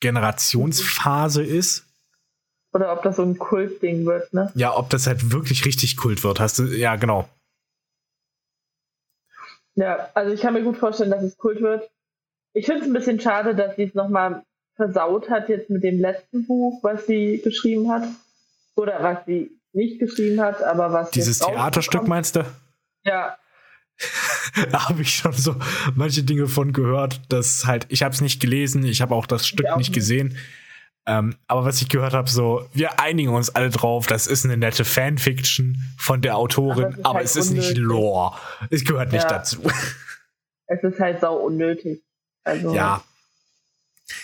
Generationsphase ist oder ob das so ein Kultding wird, ne? Ja, ob das halt wirklich richtig Kult wird, hast du, ja, genau. Ja, also ich kann mir gut vorstellen, dass es Kult wird. Ich finde es ein bisschen schade, dass sie es nochmal versaut hat jetzt mit dem letzten Buch, was sie geschrieben hat. Oder was sie nicht geschrieben hat, aber was. Dieses Theaterstück meinst du? Ja. *laughs* da habe ich schon so manche Dinge von gehört, dass halt, ich habe es nicht gelesen, ich habe auch das Stück auch nicht gesehen. Ähm, aber was ich gehört habe, so, wir einigen uns alle drauf, das ist eine nette Fanfiction von der Autorin, aber, aber halt es ist unnötig. nicht Lore. Es gehört nicht ja. dazu. *laughs* Es ist halt sau unnötig. Also, ja.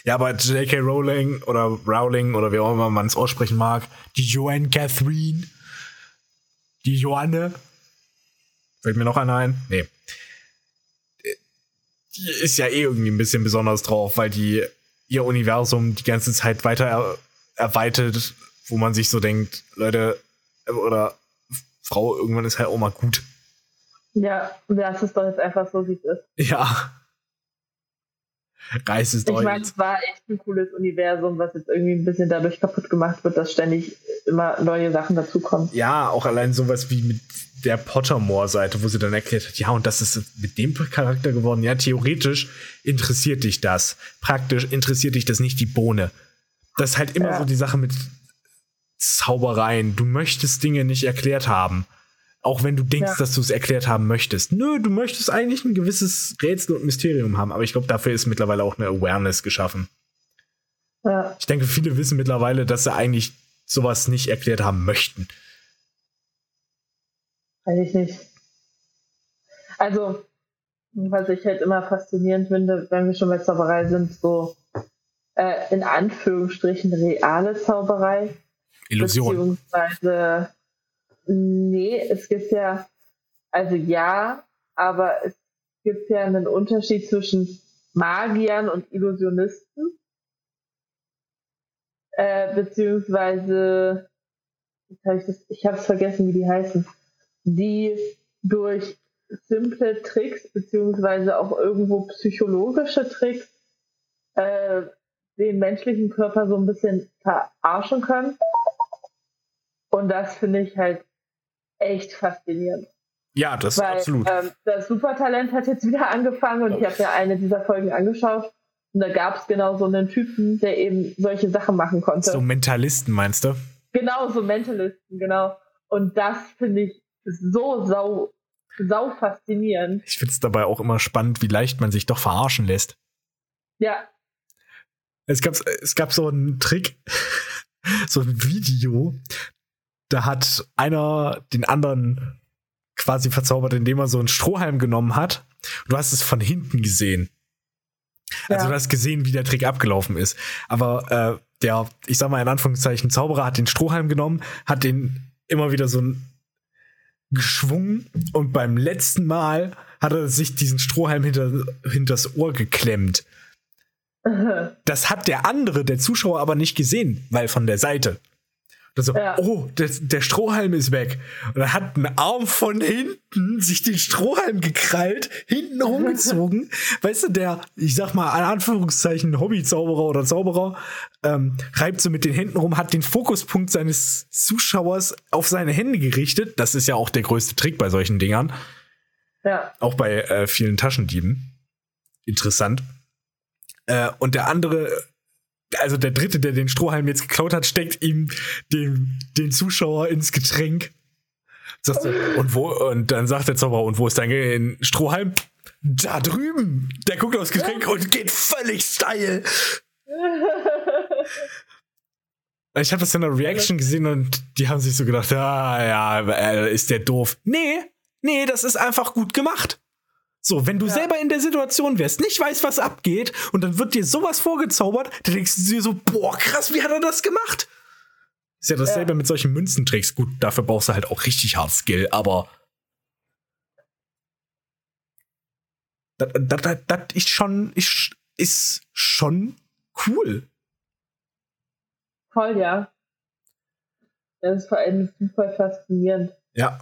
Ja, aber J.K. Rowling oder Rowling oder wie auch immer man es aussprechen mag, die Joanne Catherine, die Joanne, fällt mir noch einer ein? Nee. Die ist ja eh irgendwie ein bisschen besonders drauf, weil die ihr Universum die ganze Zeit weiter er erweitert, wo man sich so denkt, Leute, oder Frau, irgendwann ist halt auch mal gut. Ja, das ist doch jetzt einfach so, wie es ist. Ja. Reiß es doch. Ich meine, es war echt ein cooles Universum, was jetzt irgendwie ein bisschen dadurch kaputt gemacht wird, dass ständig immer neue Sachen dazukommen. Ja, auch allein sowas wie mit der Pottermore-Seite, wo sie dann erklärt hat, ja, und das ist mit dem Charakter geworden. Ja, theoretisch interessiert dich das. Praktisch interessiert dich das nicht die Bohne. Das ist halt immer ja. so die Sache mit Zaubereien. Du möchtest Dinge nicht erklärt haben. Auch wenn du denkst, ja. dass du es erklärt haben möchtest. Nö, du möchtest eigentlich ein gewisses Rätsel und Mysterium haben. Aber ich glaube, dafür ist mittlerweile auch eine Awareness geschaffen. Ja. Ich denke, viele wissen mittlerweile, dass sie eigentlich sowas nicht erklärt haben möchten. Weiß ich nicht. Also, was ich halt immer faszinierend finde, wenn wir schon bei Zauberei sind, so äh, in Anführungsstrichen reale Zauberei. Illusion. Beziehungsweise, nee, es gibt ja, also ja, aber es gibt ja einen Unterschied zwischen Magiern und Illusionisten. Äh, beziehungsweise, hab ich, das, ich habe es vergessen, wie die heißen, die durch simple Tricks beziehungsweise auch irgendwo psychologische Tricks äh, den menschlichen Körper so ein bisschen verarschen können. Und das finde ich halt echt faszinierend. Ja, das Weil, absolut. Ähm, das Supertalent hat jetzt wieder angefangen und oh. ich habe ja eine dieser Folgen angeschaut. Und da gab es genau so einen Typen, der eben solche Sachen machen konnte. So Mentalisten meinst du? Genau, so Mentalisten, genau. Und das finde ich so sau, sau faszinierend. Ich finde es dabei auch immer spannend, wie leicht man sich doch verarschen lässt. Ja. Es gab, es gab so einen Trick, *laughs* so ein Video, da hat einer den anderen quasi verzaubert, indem er so einen Strohhalm genommen hat. Du hast es von hinten gesehen. Also du hast gesehen, wie der Trick abgelaufen ist. Aber äh, der, ich sag mal in Anführungszeichen, Zauberer hat den Strohhalm genommen, hat den immer wieder so geschwungen und beim letzten Mal hat er sich diesen Strohhalm hinter, hinters Ohr geklemmt. Das hat der andere, der Zuschauer, aber nicht gesehen, weil von der Seite. Und so, ja. oh, der, der, Strohhalm ist weg. Und er hat einen Arm von hinten sich den Strohhalm gekrallt, hinten rumgezogen. *laughs* weißt du, der, ich sag mal, in Anführungszeichen Hobbyzauberer oder Zauberer, ähm, reibt so mit den Händen rum, hat den Fokuspunkt seines Zuschauers auf seine Hände gerichtet. Das ist ja auch der größte Trick bei solchen Dingern. Ja. Auch bei äh, vielen Taschendieben. Interessant. Äh, und der andere also der Dritte, der den Strohhalm jetzt geklaut hat, steckt ihm den, den Zuschauer ins Getränk. Sagst du, und wo, und dann sagt der Zauberer, und wo ist dein Strohhalm? Da drüben! Der guckt aufs Getränk und geht völlig steil. *laughs* Ich habe das in der Reaction gesehen und die haben sich so gedacht, ah, ja, äh, ist der doof. Nee, nee, das ist einfach gut gemacht. So, wenn du ja. selber in der Situation wärst, nicht weißt, was abgeht, und dann wird dir sowas vorgezaubert, dann denkst du dir so, boah, krass, wie hat er das gemacht? Ist ja dasselbe ja. mit solchen Münzentricks. Gut, dafür brauchst du halt auch richtig hart Skill, aber. Das, das, das, das ist schon, ist, ist schon cool. Voll, ja. Das ist vor allem super faszinierend. Ja.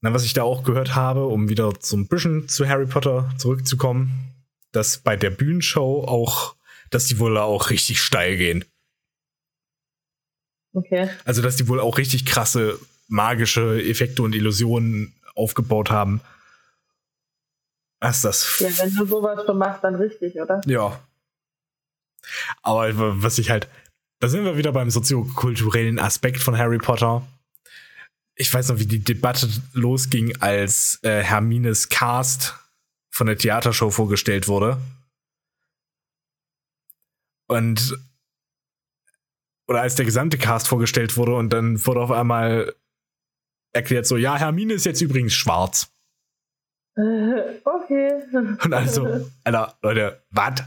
Na, was ich da auch gehört habe, um wieder so ein bisschen zu Harry Potter zurückzukommen, dass bei der Bühnenshow auch, dass die wohl auch richtig steil gehen. Okay. Also, dass die wohl auch richtig krasse magische Effekte und Illusionen aufgebaut haben. Was ist das? Ja, wenn du sowas schon machst, dann richtig, oder? Ja. Aber was ich halt, da sind wir wieder beim soziokulturellen Aspekt von Harry Potter ich weiß noch, wie die Debatte losging, als äh, Hermines Cast von der Theatershow vorgestellt wurde. Und oder als der gesamte Cast vorgestellt wurde und dann wurde auf einmal erklärt so, ja, Hermine ist jetzt übrigens schwarz. Okay. Und also, *laughs* Alter, Leute, was?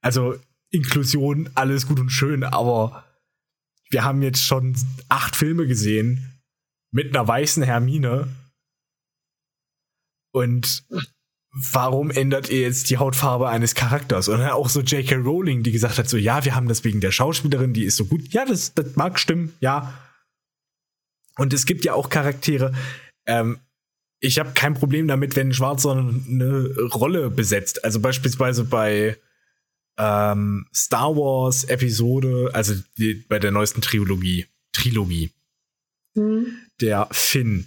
Also, Inklusion, alles gut und schön, aber wir haben jetzt schon acht Filme gesehen mit einer weißen Hermine. Und warum ändert ihr jetzt die Hautfarbe eines Charakters? Und dann auch so J.K. Rowling, die gesagt hat, so ja, wir haben das wegen der Schauspielerin, die ist so gut. Ja, das, das mag stimmen, ja. Und es gibt ja auch Charaktere, ähm, ich habe kein Problem damit, wenn ein Schwarzer eine Rolle besetzt. Also beispielsweise bei ähm, Star Wars Episode, also die, bei der neuesten Trilogie, Trilogie, hm. Der Finn,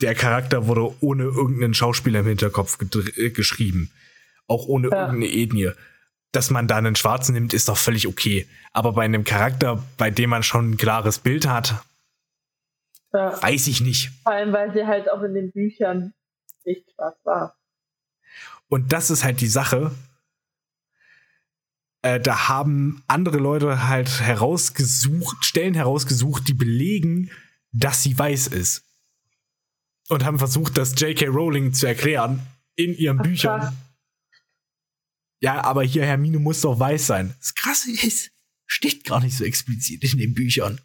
der Charakter wurde ohne irgendeinen Schauspieler im Hinterkopf äh, geschrieben. Auch ohne ja. irgendeine Ethnie. Dass man da einen Schwarzen nimmt, ist doch völlig okay. Aber bei einem Charakter, bei dem man schon ein klares Bild hat, ja. weiß ich nicht. Vor allem, weil sie halt auch in den Büchern nicht schwarz war. Und das ist halt die Sache. Äh, da haben andere Leute halt herausgesucht, Stellen herausgesucht, die belegen, dass sie weiß ist. Und haben versucht, das J.K. Rowling zu erklären in ihren Ach, Büchern. Krass. Ja, aber hier Hermine muss doch weiß sein. Das Krasse ist, steht gar nicht so explizit in den Büchern.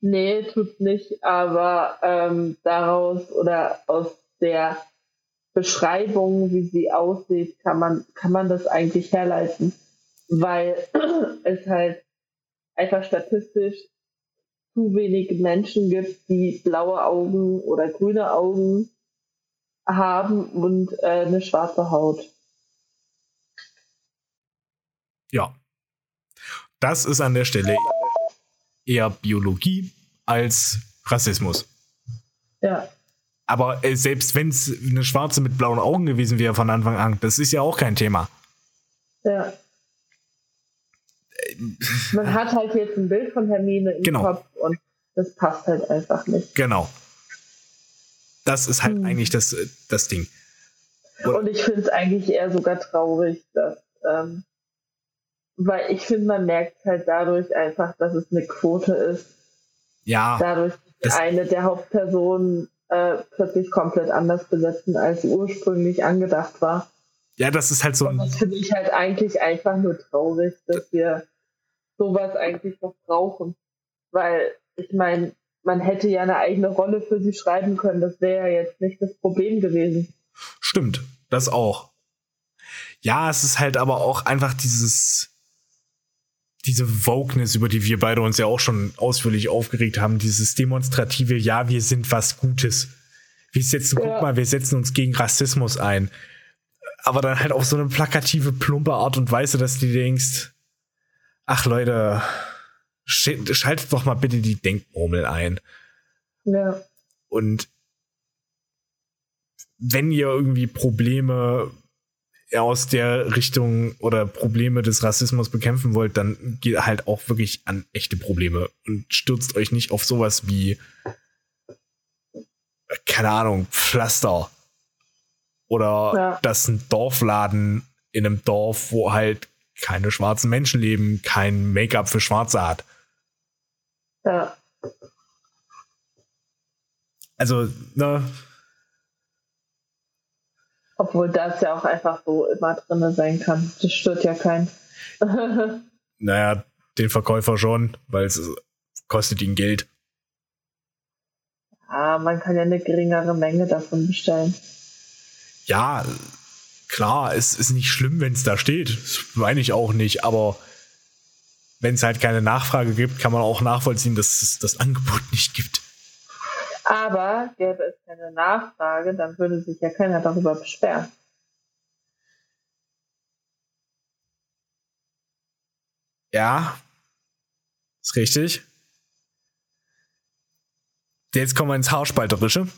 Nee, tut nicht, aber ähm, daraus oder aus der Beschreibung, wie sie aussieht, kann man, kann man das eigentlich herleiten, weil *clears throat* es halt einfach statistisch zu wenig Menschen gibt, die blaue Augen oder grüne Augen haben und äh, eine schwarze Haut. Ja. Das ist an der Stelle eher Biologie als Rassismus. Ja. Aber äh, selbst wenn es eine Schwarze mit blauen Augen gewesen wäre von Anfang an, das ist ja auch kein Thema. Ja. Man hat halt jetzt ein Bild von Hermine im genau. Kopf und das passt halt einfach nicht. Genau. Das ist halt hm. eigentlich das, äh, das Ding. Und, und ich finde es eigentlich eher sogar traurig, dass, ähm, weil ich finde, man merkt halt dadurch einfach, dass es eine Quote ist. Ja. Dadurch eine der Hauptpersonen äh, plötzlich komplett anders besetzen, als ursprünglich angedacht war. Ja, das ist halt so ein. das finde ich halt eigentlich einfach nur traurig, dass wir sowas eigentlich noch brauchen. Weil, ich meine, man hätte ja eine eigene Rolle für sie schreiben können. Das wäre ja jetzt nicht das Problem gewesen. Stimmt, das auch. Ja, es ist halt aber auch einfach dieses, diese Wokeness, über die wir beide uns ja auch schon ausführlich aufgeregt haben, dieses demonstrative, ja, wir sind was Gutes. Wir setzen, ja. guck mal, wir setzen uns gegen Rassismus ein. Aber dann halt auf so eine plakative, plumpe Art und Weise, dass du denkst, ach Leute, schaltet doch mal bitte die Denkmurmel ein. Ja. Und wenn ihr irgendwie Probleme aus der Richtung oder Probleme des Rassismus bekämpfen wollt, dann geht halt auch wirklich an echte Probleme und stürzt euch nicht auf sowas wie, keine Ahnung, Pflaster. Oder ja. dass ein Dorfladen in einem Dorf, wo halt keine schwarzen Menschen leben, kein Make-up für Schwarze hat. Ja. Also, ne, obwohl das ja auch einfach so immer drin sein kann. Das stört ja keinen. *laughs* naja, den Verkäufer schon, weil es kostet ihn Geld. Ja, man kann ja eine geringere Menge davon bestellen. Ja, klar, es ist nicht schlimm, wenn es da steht. Das meine ich auch nicht, aber wenn es halt keine Nachfrage gibt, kann man auch nachvollziehen, dass es das Angebot nicht gibt. Aber gäbe es keine Nachfrage, dann würde sich ja keiner darüber beschweren. Ja, ist richtig. Jetzt kommen wir ins Haarspalterische.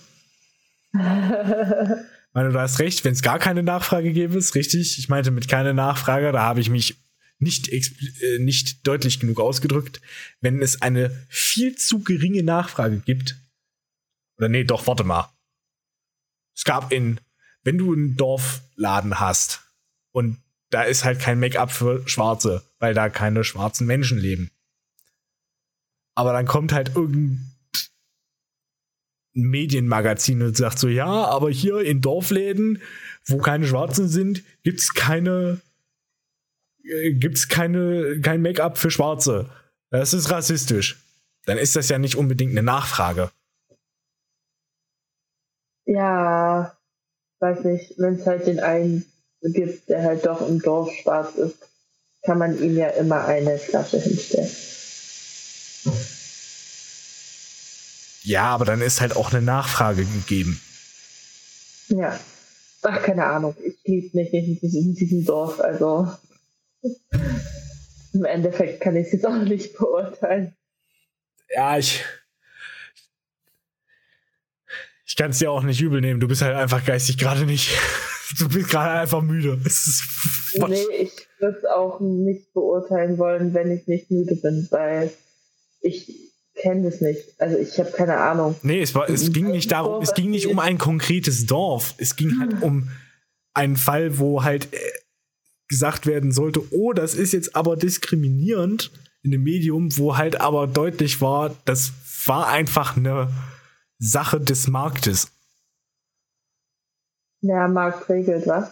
*laughs* meine, du hast recht, wenn es gar keine Nachfrage gäbe, ist richtig. Ich meinte mit keine Nachfrage, da habe ich mich nicht, äh, nicht deutlich genug ausgedrückt. Wenn es eine viel zu geringe Nachfrage gibt, oder nee, doch, warte mal. Es gab in, wenn du einen Dorfladen hast und da ist halt kein Make-up für Schwarze, weil da keine schwarzen Menschen leben. Aber dann kommt halt irgendein Medienmagazin und sagt so, ja, aber hier in Dorfläden, wo keine Schwarzen sind, gibt's keine, äh, gibt's keine, kein Make-up für Schwarze. Das ist rassistisch. Dann ist das ja nicht unbedingt eine Nachfrage. Ja, weiß nicht, wenn es halt den einen gibt, der halt doch im Dorf schwarz ist, kann man ihm ja immer eine Flasche hinstellen. Ja, aber dann ist halt auch eine Nachfrage gegeben. Ja. Ach, keine Ahnung. Ich lebe nicht in diesem, in diesem Dorf, also. Im Endeffekt kann ich es jetzt auch nicht beurteilen. Ja, ich. Ich kann es dir auch nicht übel nehmen. Du bist halt einfach geistig gerade nicht. *laughs* Du bist gerade einfach müde. nee, ich würde es auch nicht beurteilen wollen, wenn ich nicht müde bin, weil ich kenne das nicht. Also ich habe keine Ahnung. Nee, es, war, es ging nicht darum, es ging nicht um ein konkretes Dorf. Es ging halt um einen Fall, wo halt äh, gesagt werden sollte, oh, das ist jetzt aber diskriminierend in dem Medium, wo halt aber deutlich war, das war einfach eine Sache des Marktes. Ja, Markt regelt was.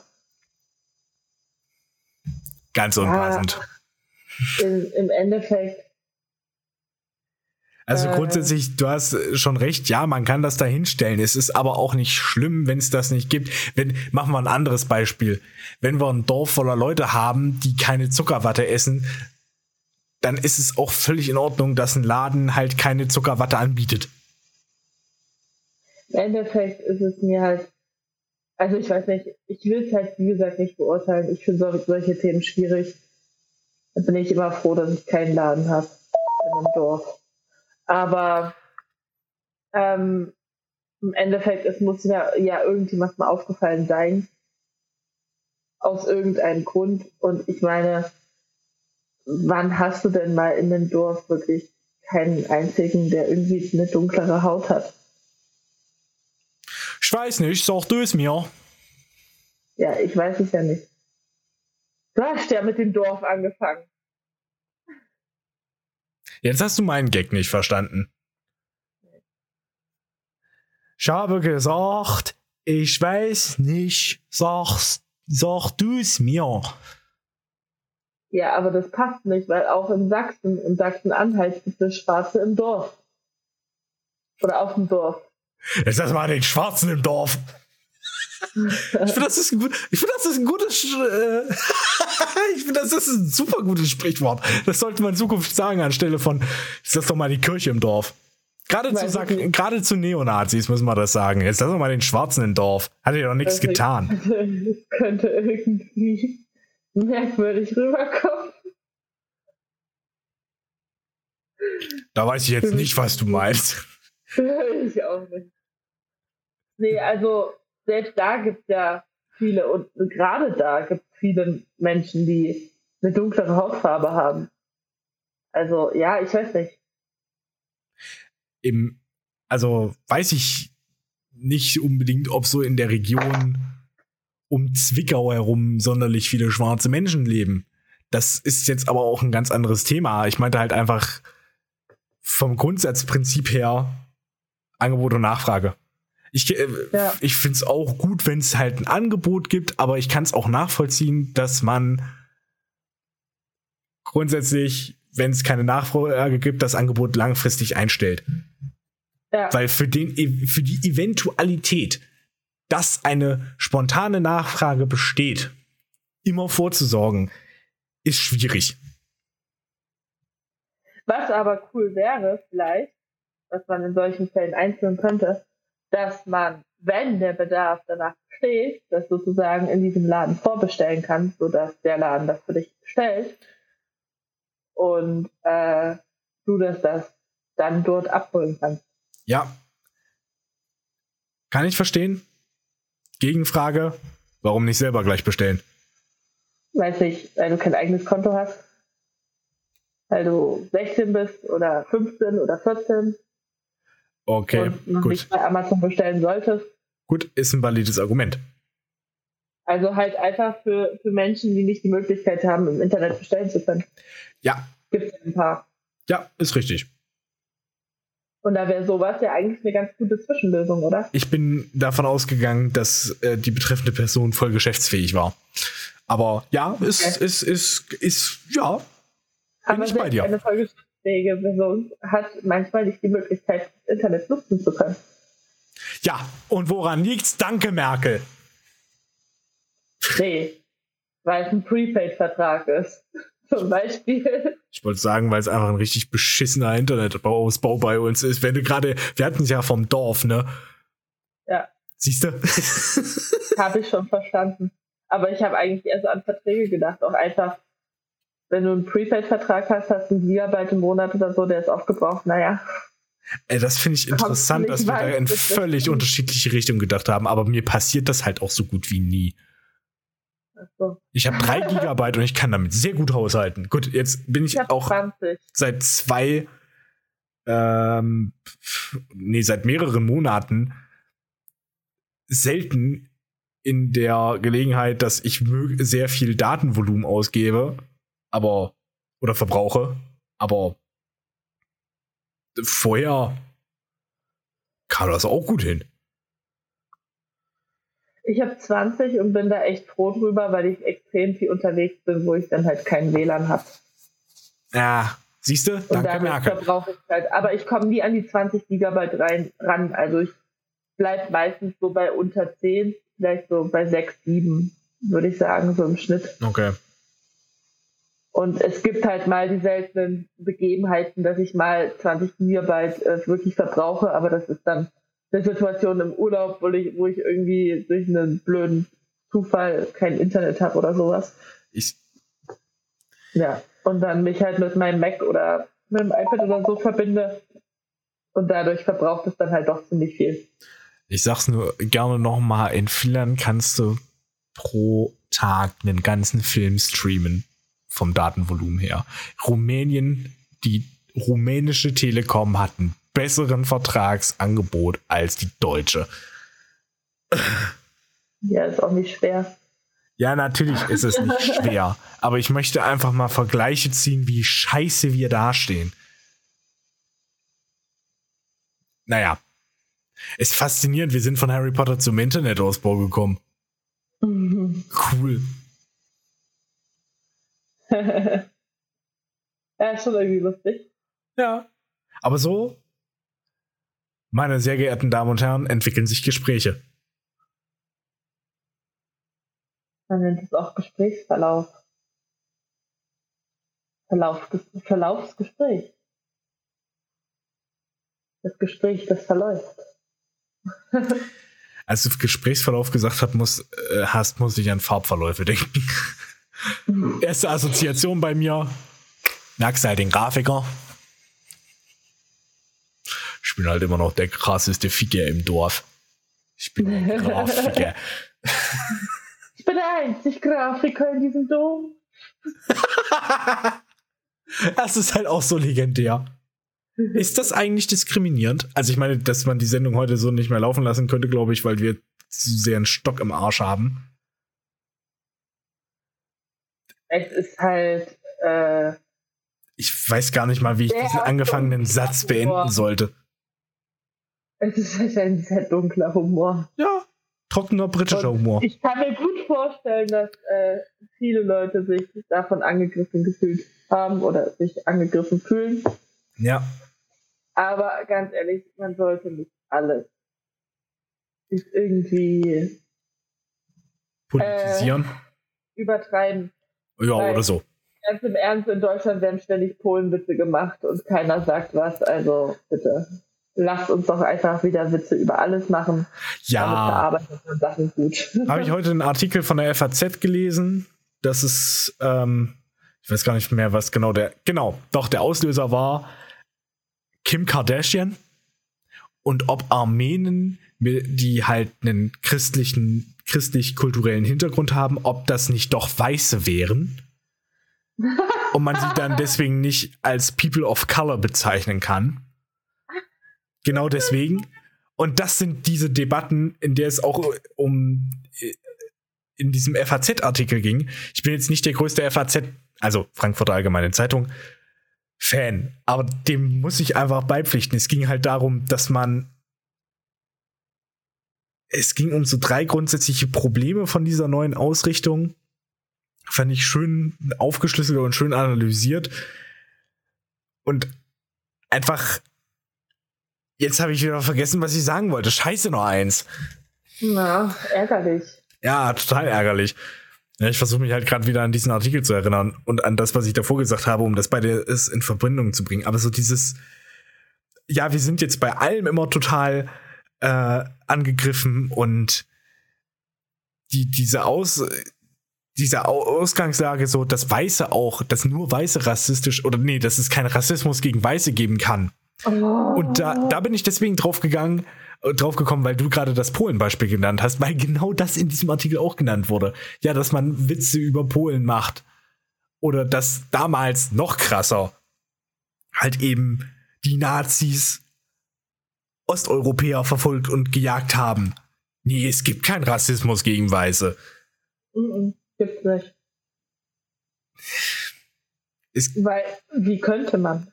Ganz unpassend. Ja, im, Im Endeffekt also äh. grundsätzlich, du hast schon recht, ja, man kann das da hinstellen. Es ist aber auch nicht schlimm, wenn es das nicht gibt. Wenn, machen wir ein anderes Beispiel. Wenn wir ein Dorf voller Leute haben, die keine Zuckerwatte essen, dann ist es auch völlig in Ordnung, dass ein Laden halt keine Zuckerwatte anbietet. Im Endeffekt ist es mir halt, also ich weiß nicht, ich will es halt, wie gesagt, nicht beurteilen. Ich finde solche Themen schwierig. Da bin ich immer froh, dass ich keinen Laden habe in einem Dorf. Aber ähm, im Endeffekt, es muss ja, ja irgendjemand mal aufgefallen sein. Aus irgendeinem Grund. Und ich meine, wann hast du denn mal in einem Dorf wirklich keinen einzigen, der irgendwie eine dunklere Haut hat? Ich weiß nicht, sag du es mir. Ja, ich weiß es ja nicht. Du hast ja mit dem Dorf angefangen. Jetzt hast du meinen Gag nicht verstanden. Ich habe gesagt, ich weiß nicht, sagst, sag du es mir. Ja, aber das passt nicht, weil auch in Sachsen, in Sachsen-Anhalt gibt es Schwarze im Dorf. Oder auf dem Dorf. Jetzt lass mal den Schwarzen im Dorf. Ich finde, das ist ein gut, ich finde, das ist ein gutes, äh, ich finde, das ist ein super gutes Sprichwort. Das sollte man in Zukunft sagen anstelle von, ist das doch mal die Kirche im Dorf. Gerade zu, sagen, gerade zu Neonazis müssen wir das sagen. Jetzt lass doch mal den Schwarzen im Dorf. Hat ja doch nichts also getan. *laughs* Das könnte irgendwie merkwürdig rüberkommen. Da weiß ich jetzt nicht, was du meinst. *laughs* ich auch nicht. Nee, also selbst da gibt es ja viele und gerade da gibt es viele Menschen, die eine dunklere Hautfarbe haben. Also ja, ich weiß nicht. Im, also weiß ich nicht unbedingt, ob so in der Region um Zwickau herum sonderlich viele schwarze Menschen leben. Das ist jetzt aber auch ein ganz anderes Thema. Ich meinte halt einfach vom Grundsatzprinzip her Angebot und Nachfrage. Ich, äh, ja. ich finde es auch gut, wenn es halt ein Angebot gibt, aber ich kann es auch nachvollziehen, dass man grundsätzlich, wenn es keine Nachfrage gibt, das Angebot langfristig einstellt. Ja. Weil für, den, e, für die Eventualität, dass eine spontane Nachfrage besteht, immer vorzusorgen, ist schwierig. Was aber cool wäre, vielleicht, was man in solchen Fällen einführen könnte, dass man, wenn der Bedarf danach besteht, das sozusagen in diesem Laden vorbestellen kann, sodass der Laden das für dich bestellt und äh, du das, das dann dort abholen kannst. Ja. Kann ich verstehen. Gegenfrage, warum nicht selber gleich bestellen? Weiß ich, weil du kein eigenes Konto hast. Weil du 16 bist oder 15 oder 14 Okay, und noch gut. nicht bei Amazon bestellen solltest. Gut, ist ein valides Argument. Also halt einfach für, für Menschen, die nicht die Möglichkeit haben, im Internet bestellen zu können. Ja. Gibt es ein paar. Ja, ist richtig. Und da wäre sowas ja eigentlich eine ganz gute Zwischenlösung, oder? Ich bin davon ausgegangen, dass äh, die betreffende Person voll geschäftsfähig war. Aber ja, ist, okay. ist, ist, ist, ist, ja. Bin Aber ich bei dir. Voll fähige Person hat manchmal nicht die Möglichkeit, das Internet nutzen zu können. Ja, und woran liegt's? Danke, Merkel. Nee, weil es ein Prepaid-Vertrag ist. *laughs* Zum Beispiel. Ich wollte sagen, weil es einfach ein richtig beschissener Internetausbau bei uns ist. Wenn du gerade, wir hatten es ja vom Dorf, ne? Ja. Siehst du? habe ich schon verstanden. Aber ich habe eigentlich erst an Verträge gedacht, auch einfach wenn du einen Prepaid-Vertrag hast, hast du einen Gigabyte im Monat oder so, der ist aufgebraucht, naja. Ey, das finde ich interessant, dass wir da in völlig unterschiedliche Richtungen gedacht haben, aber mir passiert das halt auch so gut wie nie. So. Ich habe drei *laughs* Gigabyte und ich kann damit sehr gut haushalten. Gut, jetzt bin ich, ich auch 20. seit zwei, ähm, nee, seit mehreren Monaten selten in der Gelegenheit, dass ich sehr viel Datenvolumen ausgebe, aber oder verbrauche, aber vorher kam das auch gut hin. Ich habe 20 und bin da echt froh drüber, weil ich extrem viel unterwegs bin, wo ich dann halt keinen WLAN habe. Ja, siehst du? Danke, Merkel. Verbrauche ich halt. Aber ich komme nie an die 20 Gigabyte rein, ran. Also ich bleibe meistens so bei unter 10, vielleicht so bei 6, 7, würde ich sagen, so im Schnitt. Okay. Und es gibt halt mal die seltenen Begebenheiten, dass ich mal 20 Gigabyte äh, wirklich verbrauche, aber das ist dann eine Situation im Urlaub, wo ich, wo ich irgendwie durch einen blöden Zufall kein Internet habe oder sowas. Ich. Ja, und dann mich halt mit meinem Mac oder mit dem iPad oder so verbinde. Und dadurch verbraucht es dann halt doch ziemlich viel. Ich sag's nur gerne nochmal, in Finnland kannst du pro Tag einen ganzen Film streamen vom Datenvolumen her. Rumänien, die rumänische Telekom hat ein besseren Vertragsangebot als die deutsche. Ja, ist auch nicht schwer. Ja, natürlich ist es nicht *laughs* schwer. Aber ich möchte einfach mal Vergleiche ziehen, wie scheiße wir dastehen. Naja. Ist faszinierend, wir sind von Harry Potter zum Internetausbau gekommen. Mhm. Cool. *laughs* ja, ist schon irgendwie lustig. Ja. Aber so meine sehr geehrten Damen und Herren, entwickeln sich Gespräche. Man nennt es auch Gesprächsverlauf. Verlauf, Verlaufsgespräch. Das Gespräch, das verläuft. *laughs* Als du Gesprächsverlauf gesagt hast, muss, äh, hast, muss ich an Farbverläufe denken. Erste Assoziation bei mir. Merkst du halt den Grafiker? Ich bin halt immer noch der krasseste Ficker im Dorf. Ich bin der *laughs* Grafiker. ich bin der einzig Grafiker in diesem Dom. *laughs* das ist halt auch so legendär. Ist das eigentlich diskriminierend? Also ich meine, dass man die Sendung heute so nicht mehr laufen lassen könnte, glaube ich, weil wir zu sehr einen Stock im Arsch haben. Es ist halt. Äh, ich weiß gar nicht mal, wie ich diesen angefangenen Satz beenden sollte. Es ist halt ein sehr dunkler Humor. Ja, trockener britischer Und Humor. Ich kann mir gut vorstellen, dass äh, viele Leute sich davon angegriffen gefühlt haben oder sich angegriffen fühlen. Ja. Aber ganz ehrlich, man sollte nicht alles ist irgendwie politisieren. Äh, übertreiben. Ja, Weil oder so. Ganz im Ernst, in Deutschland werden ständig Polenwitze gemacht und keiner sagt was, also bitte lasst uns doch einfach wieder Witze über alles machen. Ja. Sachen gut. *laughs* Habe ich heute einen Artikel von der FAZ gelesen. Das ist, ähm, ich weiß gar nicht mehr, was genau der, genau, doch der Auslöser war Kim Kardashian und ob Armenen, die halt einen christlichen, christlich-kulturellen Hintergrund haben, ob das nicht doch Weiße wären. *laughs* und man sie dann deswegen nicht als People of Color bezeichnen kann. Genau deswegen. Und das sind diese Debatten, in der es auch um in diesem FAZ-Artikel ging. Ich bin jetzt nicht der größte FAZ, also Frankfurter Allgemeine Zeitung, Fan, aber dem muss ich einfach beipflichten. Es ging halt darum, dass man es ging um so drei grundsätzliche Probleme von dieser neuen Ausrichtung. Fand ich schön aufgeschlüsselt und schön analysiert. Und einfach Jetzt habe ich wieder vergessen, was ich sagen wollte. Scheiße, noch eins. Na, ärgerlich. Ja, total ärgerlich. Ja, ich versuche mich halt gerade wieder an diesen Artikel zu erinnern und an das, was ich davor gesagt habe, um das beide in Verbindung zu bringen. Aber so dieses, ja, wir sind jetzt bei allem immer total äh, angegriffen und die, diese Aus, dieser Ausgangslage so, dass Weiße auch, dass nur Weiße rassistisch oder nee, dass es keinen Rassismus gegen Weiße geben kann. Oh. Und da, da bin ich deswegen drauf gegangen, äh, drauf gekommen, weil du gerade das Polen-Beispiel genannt hast, weil genau das in diesem Artikel auch genannt wurde. Ja, dass man Witze über Polen macht. Oder dass damals noch krasser halt eben die Nazis Osteuropäer verfolgt und gejagt haben. Nee, es gibt keinen Rassismus gegen Weiße. Mhm, gibt's nicht. Es, weil, wie könnte man?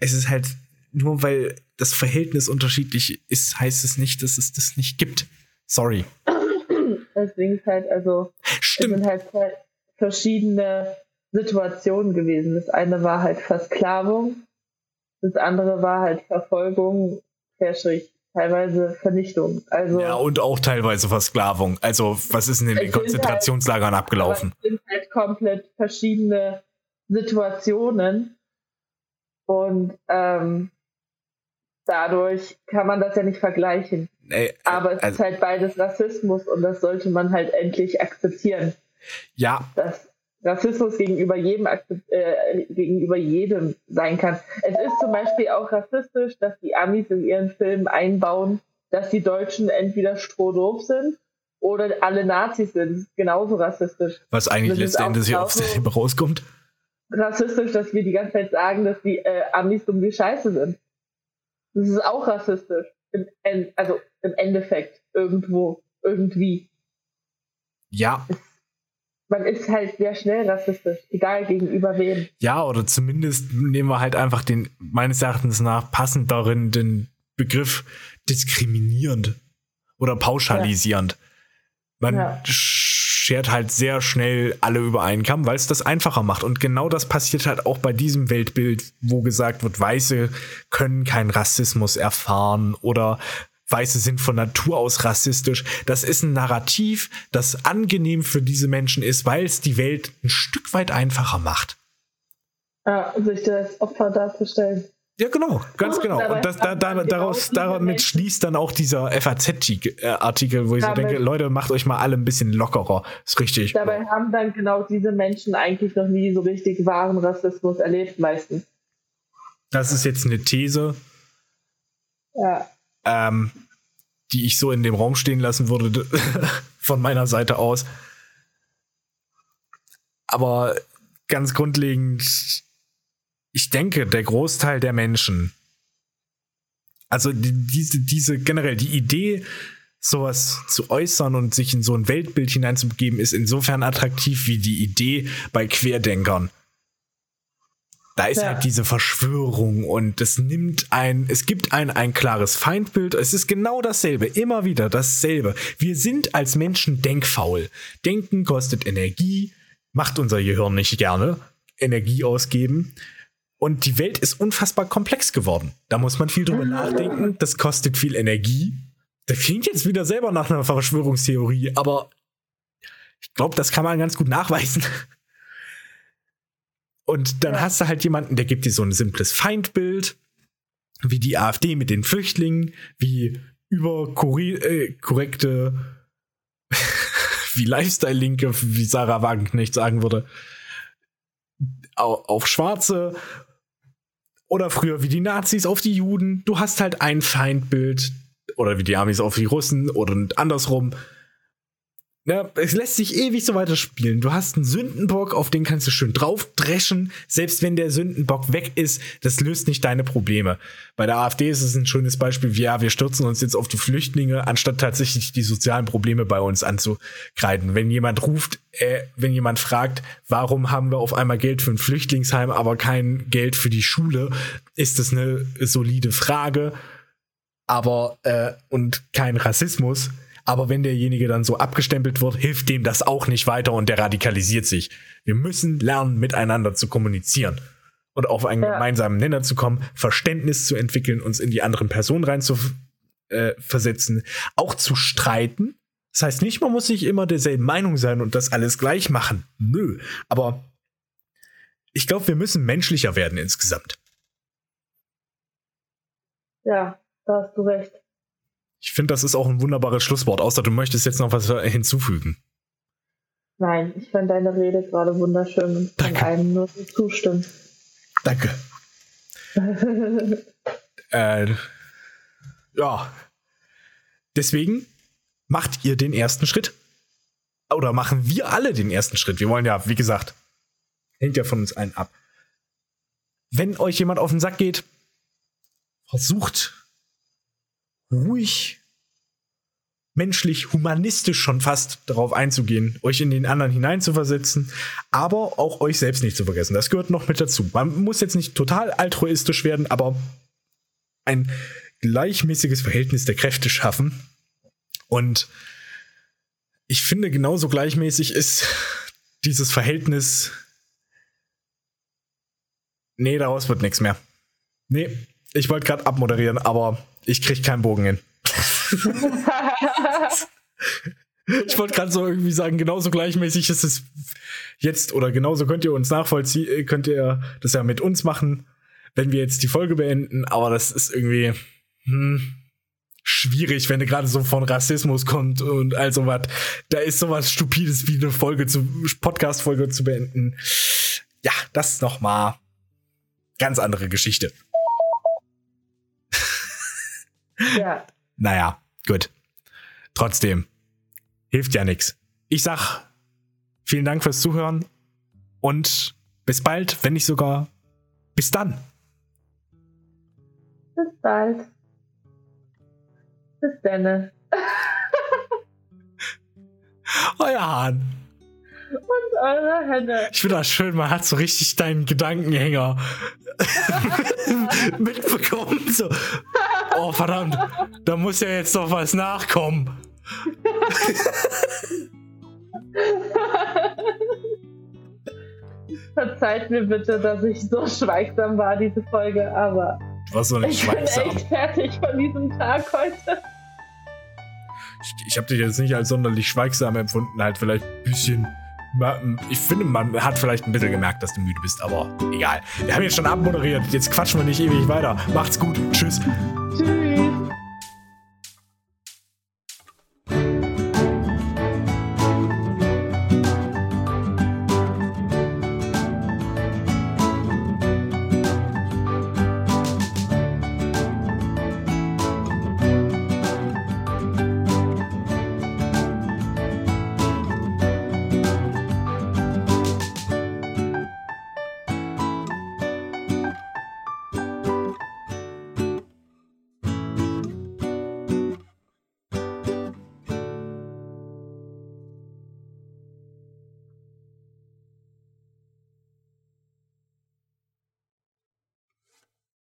Es ist halt, nur weil das Verhältnis unterschiedlich ist, heißt es nicht, dass es das nicht gibt. Sorry. Ding ist halt, also, Stimmt. es sind halt zwei verschiedene Situationen gewesen. Das eine war halt Versklavung, das andere war halt Verfolgung, Verschrich, teilweise Vernichtung. Also, ja, und auch teilweise Versklavung. Also, was ist denn in den Konzentrationslagern halt, abgelaufen? Es sind halt komplett verschiedene Situationen. Und ähm, dadurch kann man das ja nicht vergleichen. Nee, Aber es also, ist halt beides Rassismus und das sollte man halt endlich akzeptieren. Ja. Dass Rassismus gegenüber jedem, äh, gegenüber jedem sein kann. Es ist zum Beispiel auch rassistisch, dass die Amis in ihren Filmen einbauen, dass die Deutschen entweder strohdoof sind oder alle Nazis sind. Das ist genauso rassistisch. Was eigentlich letztendlich hier auf der rauskommt? Rassistisch, dass wir die ganze Zeit sagen, dass die äh, Amis dumm wie Scheiße sind. Das ist auch rassistisch. Im, also im Endeffekt irgendwo, irgendwie. Ja. Es, man ist halt sehr schnell rassistisch, egal gegenüber wem. Ja, oder zumindest nehmen wir halt einfach den, meines Erachtens nach, passend darin den Begriff diskriminierend oder pauschalisierend. Ja. Man ja schert halt sehr schnell alle über einen Kamm, weil es das einfacher macht. Und genau das passiert halt auch bei diesem Weltbild, wo gesagt wird, Weiße können keinen Rassismus erfahren oder Weiße sind von Natur aus rassistisch. Das ist ein Narrativ, das angenehm für diese Menschen ist, weil es die Welt ein Stück weit einfacher macht. Ja, sich das Opfer darzustellen. Ja, genau, ganz genau. Und das, da, da, daraus, damit schließt dann auch dieser FAZ-Artikel, wo ich so denke, Leute, macht euch mal alle ein bisschen lockerer. Ist richtig. Dabei haben dann genau diese Menschen eigentlich noch nie so richtig wahren Rassismus erlebt, meistens. Das ist jetzt eine These. Ja. Ähm, die ich so in dem Raum stehen lassen würde, *laughs* von meiner Seite aus. Aber ganz grundlegend ich denke, der Großteil der Menschen, also die, diese, diese generell die Idee, sowas zu äußern und sich in so ein Weltbild hineinzubegeben, ist insofern attraktiv wie die Idee bei Querdenkern. Da ist ja. halt diese Verschwörung und es nimmt ein, es gibt ein, ein klares Feindbild. Es ist genau dasselbe, immer wieder dasselbe. Wir sind als Menschen denkfaul. Denken kostet Energie, macht unser Gehirn nicht gerne. Energie ausgeben. Und die Welt ist unfassbar komplex geworden. Da muss man viel drüber nachdenken. Das kostet viel Energie. Das klingt jetzt wieder selber nach einer Verschwörungstheorie, aber ich glaube, das kann man ganz gut nachweisen. Und dann ja. hast du halt jemanden, der gibt dir so ein simples Feindbild, wie die AfD mit den Flüchtlingen, wie überkorrekte, äh, *laughs* wie Lifestyle-Linke, wie Sarah Wagenknecht sagen würde, auf Schwarze oder früher wie die Nazis auf die Juden. Du hast halt ein Feindbild. Oder wie die Amis auf die Russen oder andersrum. Ja, es lässt sich ewig so weiterspielen. Du hast einen Sündenbock, auf den kannst du schön draufdreschen. Selbst wenn der Sündenbock weg ist, das löst nicht deine Probleme. Bei der AfD ist es ein schönes Beispiel, wie ja, wir stürzen uns jetzt auf die Flüchtlinge, anstatt tatsächlich die sozialen Probleme bei uns anzukreiden. Wenn jemand ruft, äh, wenn jemand fragt, warum haben wir auf einmal Geld für ein Flüchtlingsheim, aber kein Geld für die Schule, ist das eine solide Frage. Aber, äh, und kein Rassismus aber wenn derjenige dann so abgestempelt wird, hilft dem das auch nicht weiter und der radikalisiert sich. Wir müssen lernen, miteinander zu kommunizieren und auf einen ja. gemeinsamen Nenner zu kommen, Verständnis zu entwickeln, uns in die anderen Personen rein zu äh, versetzen, auch zu streiten. Das heißt nicht, man muss sich immer derselben Meinung sein und das alles gleich machen. Nö. Aber ich glaube, wir müssen menschlicher werden insgesamt. Ja, da hast du recht. Ich finde, das ist auch ein wunderbares Schlusswort, außer du möchtest jetzt noch was hinzufügen. Nein, ich fand deine Rede gerade wunderschön und kann Danke. einem nur zustimmen. Danke. *laughs* äh, ja. Deswegen macht ihr den ersten Schritt. Oder machen wir alle den ersten Schritt. Wir wollen ja, wie gesagt, hängt ja von uns allen ab. Wenn euch jemand auf den Sack geht, versucht ruhig, menschlich, humanistisch schon fast darauf einzugehen, euch in den anderen hineinzuversetzen, aber auch euch selbst nicht zu vergessen. Das gehört noch mit dazu. Man muss jetzt nicht total altruistisch werden, aber ein gleichmäßiges Verhältnis der Kräfte schaffen. Und ich finde, genauso gleichmäßig ist dieses Verhältnis. Nee, daraus wird nichts mehr. Nee, ich wollte gerade abmoderieren, aber ich krieg keinen Bogen hin. *laughs* ich wollte gerade so irgendwie sagen, genauso gleichmäßig ist es jetzt oder genauso könnt ihr uns nachvollziehen, könnt ihr das ja mit uns machen, wenn wir jetzt die Folge beenden, aber das ist irgendwie hm, schwierig, wenn ihr gerade so von Rassismus kommt und all sowas. Da ist sowas Stupides wie eine Folge zu, Podcast-Folge zu beenden. Ja, das ist noch mal ganz andere Geschichte. Ja. Naja, gut. Trotzdem, hilft ja nichts. Ich sag vielen Dank fürs Zuhören und bis bald, wenn nicht sogar bis dann. Bis bald. Bis dann. *laughs* Euer Hahn. Und eure Hände. Ich finde das schön, man hat so richtig deinen Gedankenhänger *laughs* mitbekommen. So. Oh, verdammt, da muss ja jetzt noch was nachkommen. *laughs* Verzeiht mir bitte, dass ich so schweigsam war, diese Folge, aber Was so nicht ich bin schweigsam. echt fertig von diesem Tag heute. Ich, ich habe dich jetzt nicht als sonderlich schweigsam empfunden, halt vielleicht ein bisschen. Ich finde, man hat vielleicht ein bisschen gemerkt, dass du müde bist, aber egal. Wir haben jetzt schon abmoderiert, jetzt quatschen wir nicht ewig weiter. Macht's gut, tschüss.